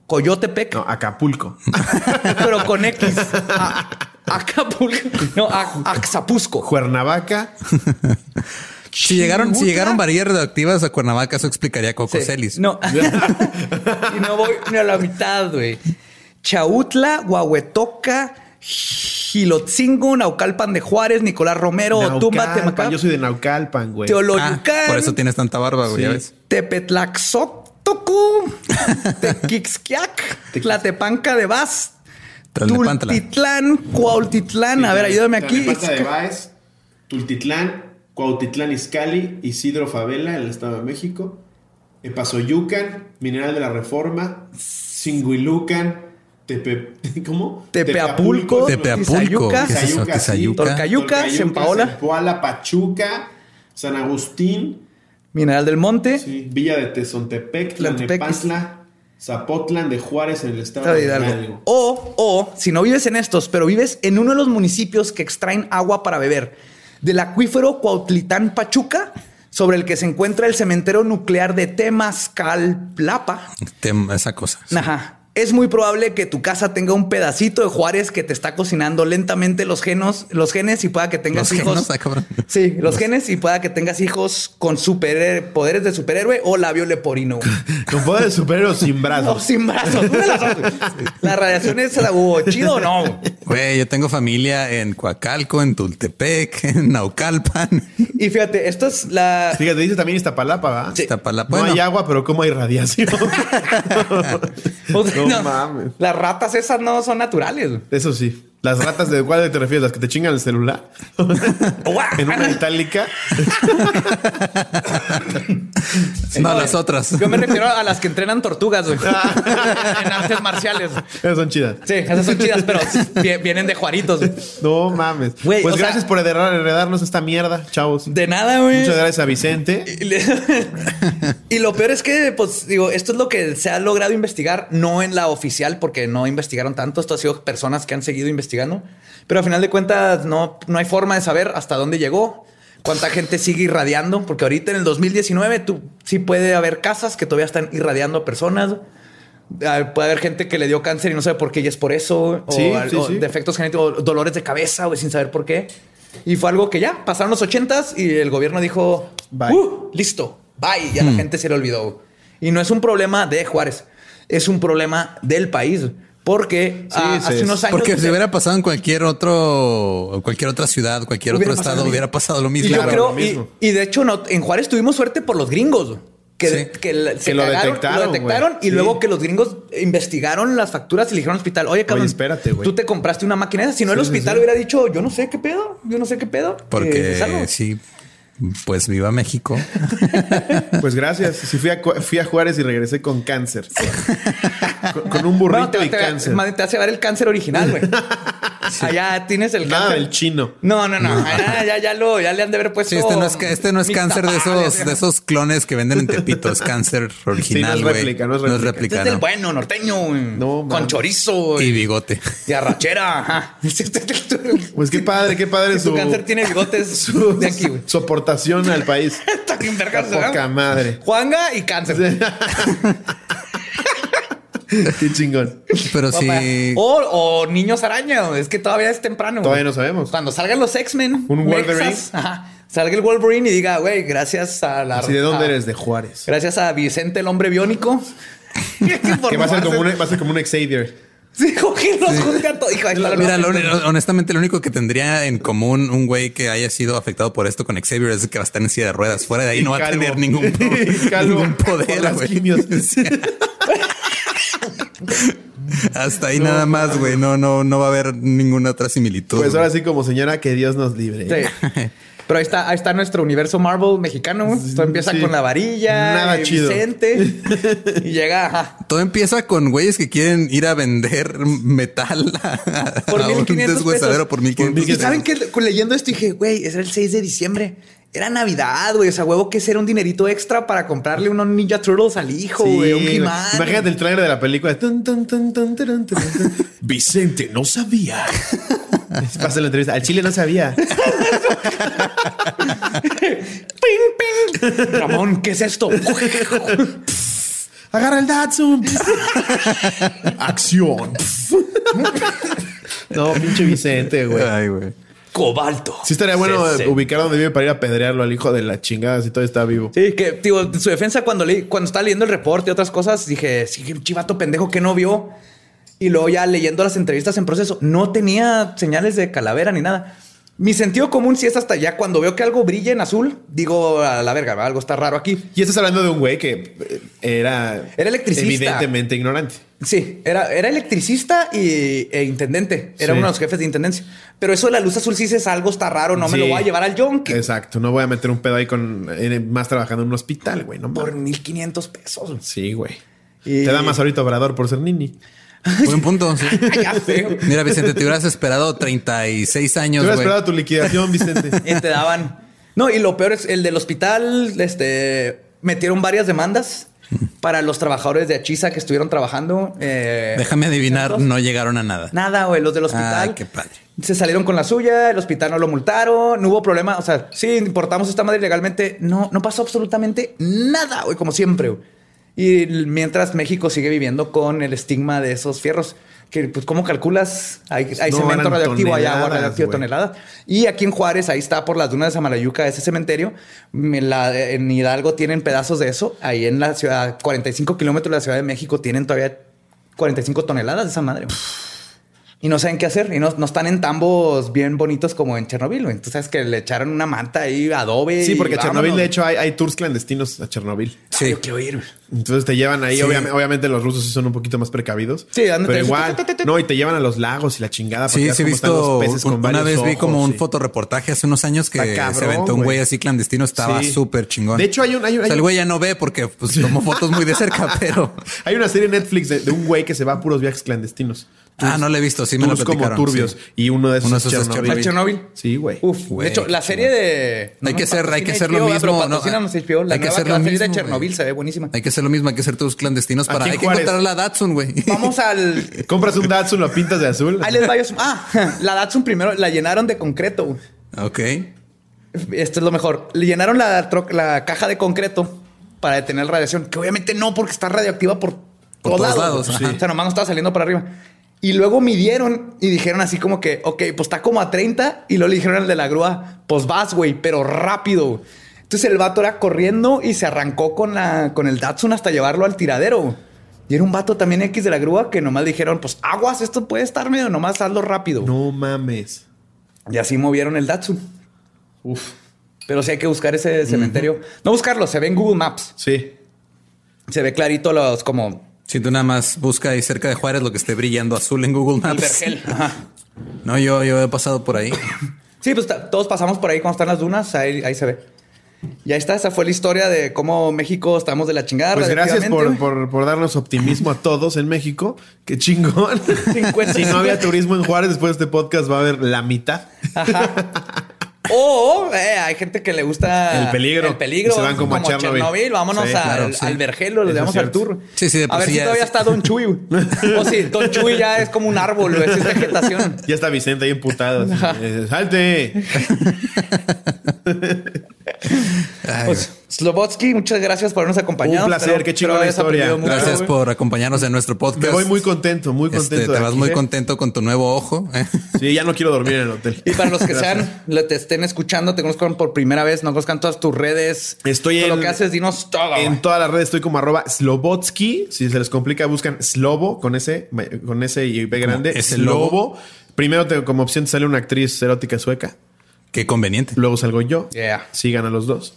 Coyotepec, No, Acapulco. pero con X. A- Acapulco, no, A- Axapusco. Cuernavaca. Si llegaron, si llegaron varillas radioactivas a Cuernavaca, eso explicaría Coco Sí. Celis. No. y no voy ni a la mitad, güey. Chautla, Huahuetoca, Gilotzingo, Naucalpan de Juárez, Nicolás Romero, Otumba, Naucalpan. Temacán, Yo soy de Naucalpan, güey. Ah, Teoloyucán, por eso tienes tanta barba, güey. Sí. ya ves. Tepetlaxotocu, Tequixquiac, Tlatepanca de Vaz. Tultitlán, Cuautitlán. A ver, ayúdame aquí. Tultitlán, Cuautitlán Izcalli, Isidro Favela, en el Estado de México, Epazoyucan, Mineral de la Reforma, Singuilucan, Tepe... ¿Cómo? Tepeapulco, Tepeapulco. Tolcayuca, Sempaola. Zempoala, Pachuca, San Agustín, Mineral del Monte. sí, Villa de Tezontepec, Tlantepec. Tlalnepantla, Zapotlán de Juárez en el Estado de Hidalgo. Hidalgo. O, o, si no vives en estos, pero vives en uno de los municipios que extraen agua para beber, del acuífero Cuautlitán Pachuca, sobre el que se encuentra el cementerio nuclear de Temascalplapa. Tem- esa cosa. sí. Ajá. Es muy probable que tu casa tenga un pedacito de Juárez que te está cocinando lentamente los genos, los genes y pueda que tengas Los hijos. genos, ah, cabrón. Sí, los genes y pueda que tengas hijos con super poderes de superhéroe o labio leporino. Con poder de superhéroe sin No, brazos. sin brazos. La radiación es uh, chido o no. Güey, yo tengo familia en Coacalco, en Tultepec, en Naucalpan. Y fíjate, esto es la. Fíjate, dice también Iztapalapa, ¿va? Sí. Iztapalapa. No Bueno, hay agua, pero ¿cómo hay radiación? o sea, No mames. Las ratas esas no son naturales. Eso sí. Las ratas de cuál te refieres, las que te chingan el celular. en una itálica. no, las otras. Yo me refiero a las que entrenan tortugas güey. en artes marciales. Esas son chidas. Sí, esas son chidas, pero vi- vienen de Juaritos. güey. No mames. Güey, pues sea- gracias por heredar- heredarnos esta mierda, chavos. De nada, güey. Muchas gracias a Vicente. Y le- y lo peor es que, pues, digo, esto es lo que se ha logrado investigar, no en la oficial, porque no investigaron tanto. Esto ha sido personas que han seguido investigando. Pero a final de cuentas, no, no hay forma de saber hasta dónde llegó, cuánta gente sigue irradiando, porque ahorita en el 2019 tú, sí puede haber casas que todavía están irradiando a personas. Ah, Puede haber gente que le dio cáncer y no sabe por qué y es por eso. Sí, o, sí, o sí. defectos genéticos, o dolores de cabeza, güey, sin saber por qué. Y fue algo que ya pasaron los ochentas y el gobierno dijo, Bye. "Uh, listo, bye. Y a la gente se le olvidó. Y no es un problema de Juárez, es un problema del país. Porque ah, sí, hace unos años... Porque si hubiera pasado en cualquier otro, cualquier otra ciudad, cualquier Hubiera otro estado, hubiera pasado lo Y mismo. yo Claro, creo, lo y, mismo. y de hecho no, en Juárez tuvimos suerte por los gringos. Que, Sí. que, se Que lo cagaron, detectaron, lo detectaron y Sí. luego que los gringos investigaron las facturas y le dijeron al hospital, oye, cabrón, espérate, güey. tú te compraste una máquina esa. Si no, el hospital sí. hubiera dicho, yo no sé qué pedo, yo no sé qué pedo. Eh, Porque salgo. sí, pues viva México. Pues gracias. Si fui a, Cu- fui a Juárez y regresé con cáncer. con, con un burrito Bueno, te, y te- cáncer. te hace ver el cáncer original, güey. Allá tienes el Nada cáncer. del chino. No, no, no. Allá ya, ya, lo, ya le han de haber puesto. Sí, este no es, este no es cáncer de esos, de esos clones que venden en Tepito. Es cáncer original, es güey. réplica, no es réplica. Este es del bueno, norteño, güey. No, con chorizo Y y, bigote. y arrachera. Ajá. Pues qué padre, qué padre Su su, cáncer tiene bigotes su, de aquí, güey. su aportación al país. Está Poca madre. Juanga y cáncer. Qué chingón. Pero sí. O, o niños araña, es que todavía es temprano. güey. Todavía no sabemos. Cuando salgan los X-Men, Un Wolverine. mexas, ajá, salga el Wolverine y diga, güey, gracias a la. Así de dónde a- eres, de Juárez. Gracias a Vicente, el hombre biónico. Que va a ser como un, va a ser como un Xavier. Sí, que los junte a todos. Hijo, ahí está la Mira, lo- honestamente, lo único que tendría en común un güey que haya sido afectado por esto con Xavier es que va a estar en silla de ruedas. Fuera de ahí Y no va a tener ningún, calvo ningún poder, las. Hasta ahí nada más, güey. No, no, no va a haber ninguna otra similitud. Pues ahora sí, como señora, que Dios nos libre. Sí. Pero ahí está, ahí está nuestro universo Marvel mexicano. Esto empieza Sí. con la varilla, Nada eh, chido. Vicente y llega ajá, Todo empieza con güeyes que quieren ir a vender metal a, por a un 1500 deshuesadero pesos. por 1500 Y pesos. saben que leyendo esto dije, güey, era el 6 de diciembre. Era Navidad, güey. O sea, huevo que ser un dinerito extra para comprarle unos Ninja Turtles al hijo, Sí, güey. Un. Imagínate el trailer de la película. Vicente no sabía. Pasa la entrevista. Al chile no sabía. ¡Ping, ping! Ramón, ¿qué es esto? Agarra el Datsun. Acción. no, pinche Vicente, güey. Ay, güey. Cobalto. Sí estaría bueno ubicar donde vive para ir a pedrearlo al hijo de la chingada si todavía está vivo. Sí, que, digo, en su defensa, cuando, leí, cuando estaba leyendo el reporte y otras cosas, dije, sí, chivato pendejo que no vio. Y luego ya leyendo las entrevistas en proceso, no tenía señales de calavera ni nada. Mi sentido común sí es hasta ya cuando veo que algo brilla en azul, digo a la verga, algo está raro aquí. Y estás hablando de un güey que eh, era, Era electricista. evidentemente ignorante. Sí, era, era electricista y, e intendente. Era Sí. uno de los jefes de intendencia. Pero eso de la luz azul sí dices algo está raro, no me lo voy a llevar al yonke. Exacto. No voy a meter un pedo ahí con eh, más trabajando en un hospital, güey. No Por mames. 1500 pesos. Sí, güey. Y- Te da más ahorita Obrador por ser nini. Buen punto. sí. Mira, Vicente, te hubieras esperado 36 Te años, hubiera güey. esperado tu liquidación, Vicente. Y te daban. No, y lo peor es el del hospital, este, metieron varias demandas para los trabajadores de Achisa que estuvieron trabajando. eh, Déjame adivinar, no llegaron a nada. Nada, güey, los del hospital. Ay, qué padre. Se salieron con la suya, el hospital no lo multaron, no hubo problema. O sea, sí, importamos esta madre legalmente. No, no pasó absolutamente nada, güey, como siempre. güey. Y mientras México sigue viviendo con el estigma de esos fierros. que pues cómo calculas, hay, hay No, cemento radioactivo, hay agua radioactiva, güey. toneladas. Y aquí en Juárez, ahí está por las dunas de Samalayuca, ese cementerio. En, la- en Hidalgo tienen pedazos de eso. Ahí en la ciudad, 45 kilómetros de la Ciudad de México, tienen todavía 45 toneladas de esa madre. Y no saben qué hacer. Y no, no están en tambos bien bonitos como en Chernobyl. güey. Tú sabes que le echaron una manta ahí, adobe. Sí, y porque Chernobyl, de hecho, hay, hay tours clandestinos a Chernobyl. Ay, yo quiero ir. Entonces te llevan ahí. Sí. obviamente, obviamente los rusos sí son un poquito más precavidos. Sí, ándate. pero igual. No, y te llevan a los lagos y la chingada. para que Sí, sí he visto. los peces con un- Una varios vez vi como un y- fotoreportaje hace unos años que cabrón, se aventó un güey. así clandestino. Estaba Sí. súper chingón. De hecho, hay un- hay un- O sea, hay el güey ya no ve porque pues, tomó fotos muy de cerca, pero. Hay una serie en Netflix de, de un güey que se va a puros viajes clandestinos. Ah, no lo he visto. Sí me lo Tours como platicaron. turbios. sí. Y uno de esos Uno de es esos es Chernobyl. Sí, güey. Uf, Güey, de hecho, la serie de. Hay que ser- hay que hacer lo mismo, ¿no? La Hay que hacer lo de Chernobyl se ve buenísima. Hay que hacer lo mismo, hay que hacer tus clandestinos para. Hay que encontrar la Datsun, güey. Vamos al. Compras un Datsun, lo pintas de azul. Ahí les va. yo- Ah, la Datsun primero la llenaron de concreto. güey. Ok. Esto es lo mejor. Le llenaron la, la caja de concreto para detener radiación, que obviamente no, porque está radioactiva por, todos, todos lados. O sea, nomás no estaba saliendo para arriba. Y luego midieron y dijeron así como que, ok, pues está como a 30. Y luego le dijeron al de la grúa, pues vas, güey, pero rápido. Entonces el vato era corriendo y se arrancó con, la, con el Datsun hasta llevarlo al tiradero. Y era un vato también X de la grúa que nomás dijeron, pues aguas, esto puede estar medio, nomás hazlo rápido. No mames. Y así movieron el Datsun. Uf. Pero sí hay que buscar ese cementerio. No buscarlo, se ve en Google Maps. Sí. Se ve clarito los como Si tú nada más busca ahí cerca de Juárez lo que esté brillando azul en Google el Maps. vergel. Ajá. No, yo, yo he pasado por ahí. Sí, pues todos pasamos por ahí cuando están las dunas, ahí, ahí se ve. Y ahí está, esa fue la historia de cómo México estamos de la chingada. Pues gracias por, por, por darnos optimismo a todos en México. Qué chingón. 50. si no había turismo en Juárez, después de este podcast va a haber la mitad. O eh, hay gente que le gusta El peligro. El peligro. Y se van como a Chernobyl. Vámonos Sí, al, claro, sí. al vergelo, le damos es al tour. Sí, sí, de A ver si todavía es- está Don Chuy. O si Don Chuy ya es como un árbol, güey, es vegetación. Ya está Vicente ahí emputado. eh, ¡Salte! Ay, Pues, Slobotsky, muchas gracias por habernos acompañado. Un placer, Espero- qué chingona historia. mucho, Gracias por acompañarnos en nuestro podcast. Me voy muy contento, muy Este, contento. te vas aquí, muy ¿eh? contento con tu nuevo ojo. ¿eh? Sí, ya no quiero dormir en el hotel. Y para los que sean, le- te estén escuchando, te conozcan por primera vez, no conozcan todas tus redes. Estoy todo en- lo que haces, dinos todo. En todas las redes estoy como arroba Slobotsky. Si se les complica, buscan Slobo con ese, con ese y B grande. ese Slobo. lobo. Primero te- como opción te sale una actriz erótica sueca. Qué conveniente. Luego salgo yo. Yeah. Sigan a los dos.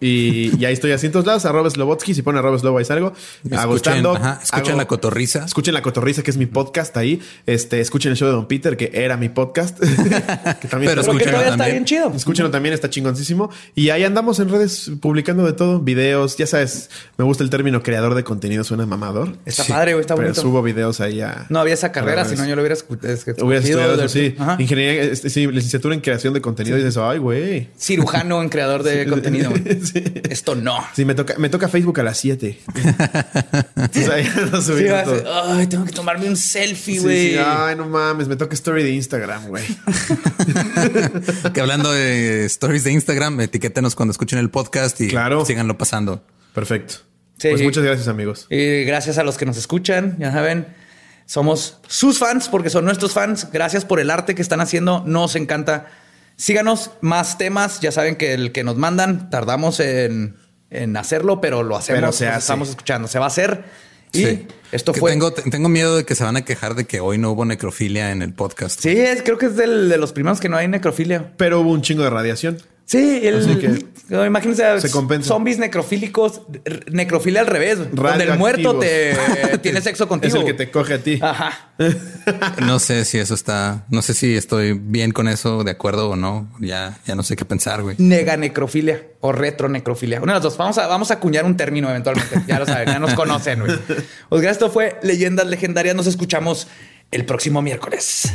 Y, y ahí estoy así en todos lados, arroba Slobotsky. Si ponen arroba Slobo, ahí salgo. Escuchen, Agustando. ajá, escuchen hago- la cotorriza. Escuchen La Cotorriza, que es mi podcast ahí. Este, escuchen el show de Don Peter, que era mi podcast. que también Pero Pero escúchenlo todavía está también. bien chido. Escúchenlo también, está chingoncísimo. Y ahí andamos en redes publicando de todo, videos. Ya sabes, me gusta el término creador de contenido, suena mamador. Está padre, güey, está Pero bonito. subo videos ahí a. No había esa carrera, si no yo lo hubiera escu- es- escogido. Hubiera estudiado eso, sí. Ajá. Ingeniería, este, sí, licenciatura en creación de contenido. Y dices, ay, güey. Cirujano en creador de contenido. Sí. Esto no. Sí, me toca, me toca Facebook a las 7. Entonces ahí ando Sí, subiendo vas a- todo. ay, tengo que tomarme un selfie, güey. sí, ay, no mames, me toca story de Instagram, güey. Que hablando de stories de Instagram, etiquétenos cuando escuchen el podcast y Claro. síganlo pasando. Perfecto. Pues muchas gracias, amigos. Y gracias a los que nos escuchan, ya saben, somos sus fans porque son nuestros fans. Gracias por el arte que están haciendo, nos encanta. Síganos más temas, ya saben que el que nos mandan tardamos en, en hacerlo, pero lo hacemos, Pero se los hace. estamos escuchando, se va a hacer. Y Sí. esto Que fue... Tengo, tengo miedo de que se van a quejar de que hoy no hubo necrofilia en el podcast. Sí, es, creo que es del- de los primeros que no hay necrofilia. Pero hubo un chingo de radiación. Sí, el, no, imagínense se compensa. zombies necrofílicos, necrofilia al revés, donde el muerto te tiene sexo contigo. Es el que te coge a ti. Ajá. No sé si eso está, no sé si estoy bien con eso, de acuerdo o no. Ya, ya no sé qué pensar, güey. Neganecrofilia o retronecrofilia. Una de las dos. Vamos a, vamos a acuñar un término eventualmente. Ya lo saben, ya nos conocen. güey. Pues gracias, esto fue Leyendas Legendarias. Nos escuchamos el próximo miércoles.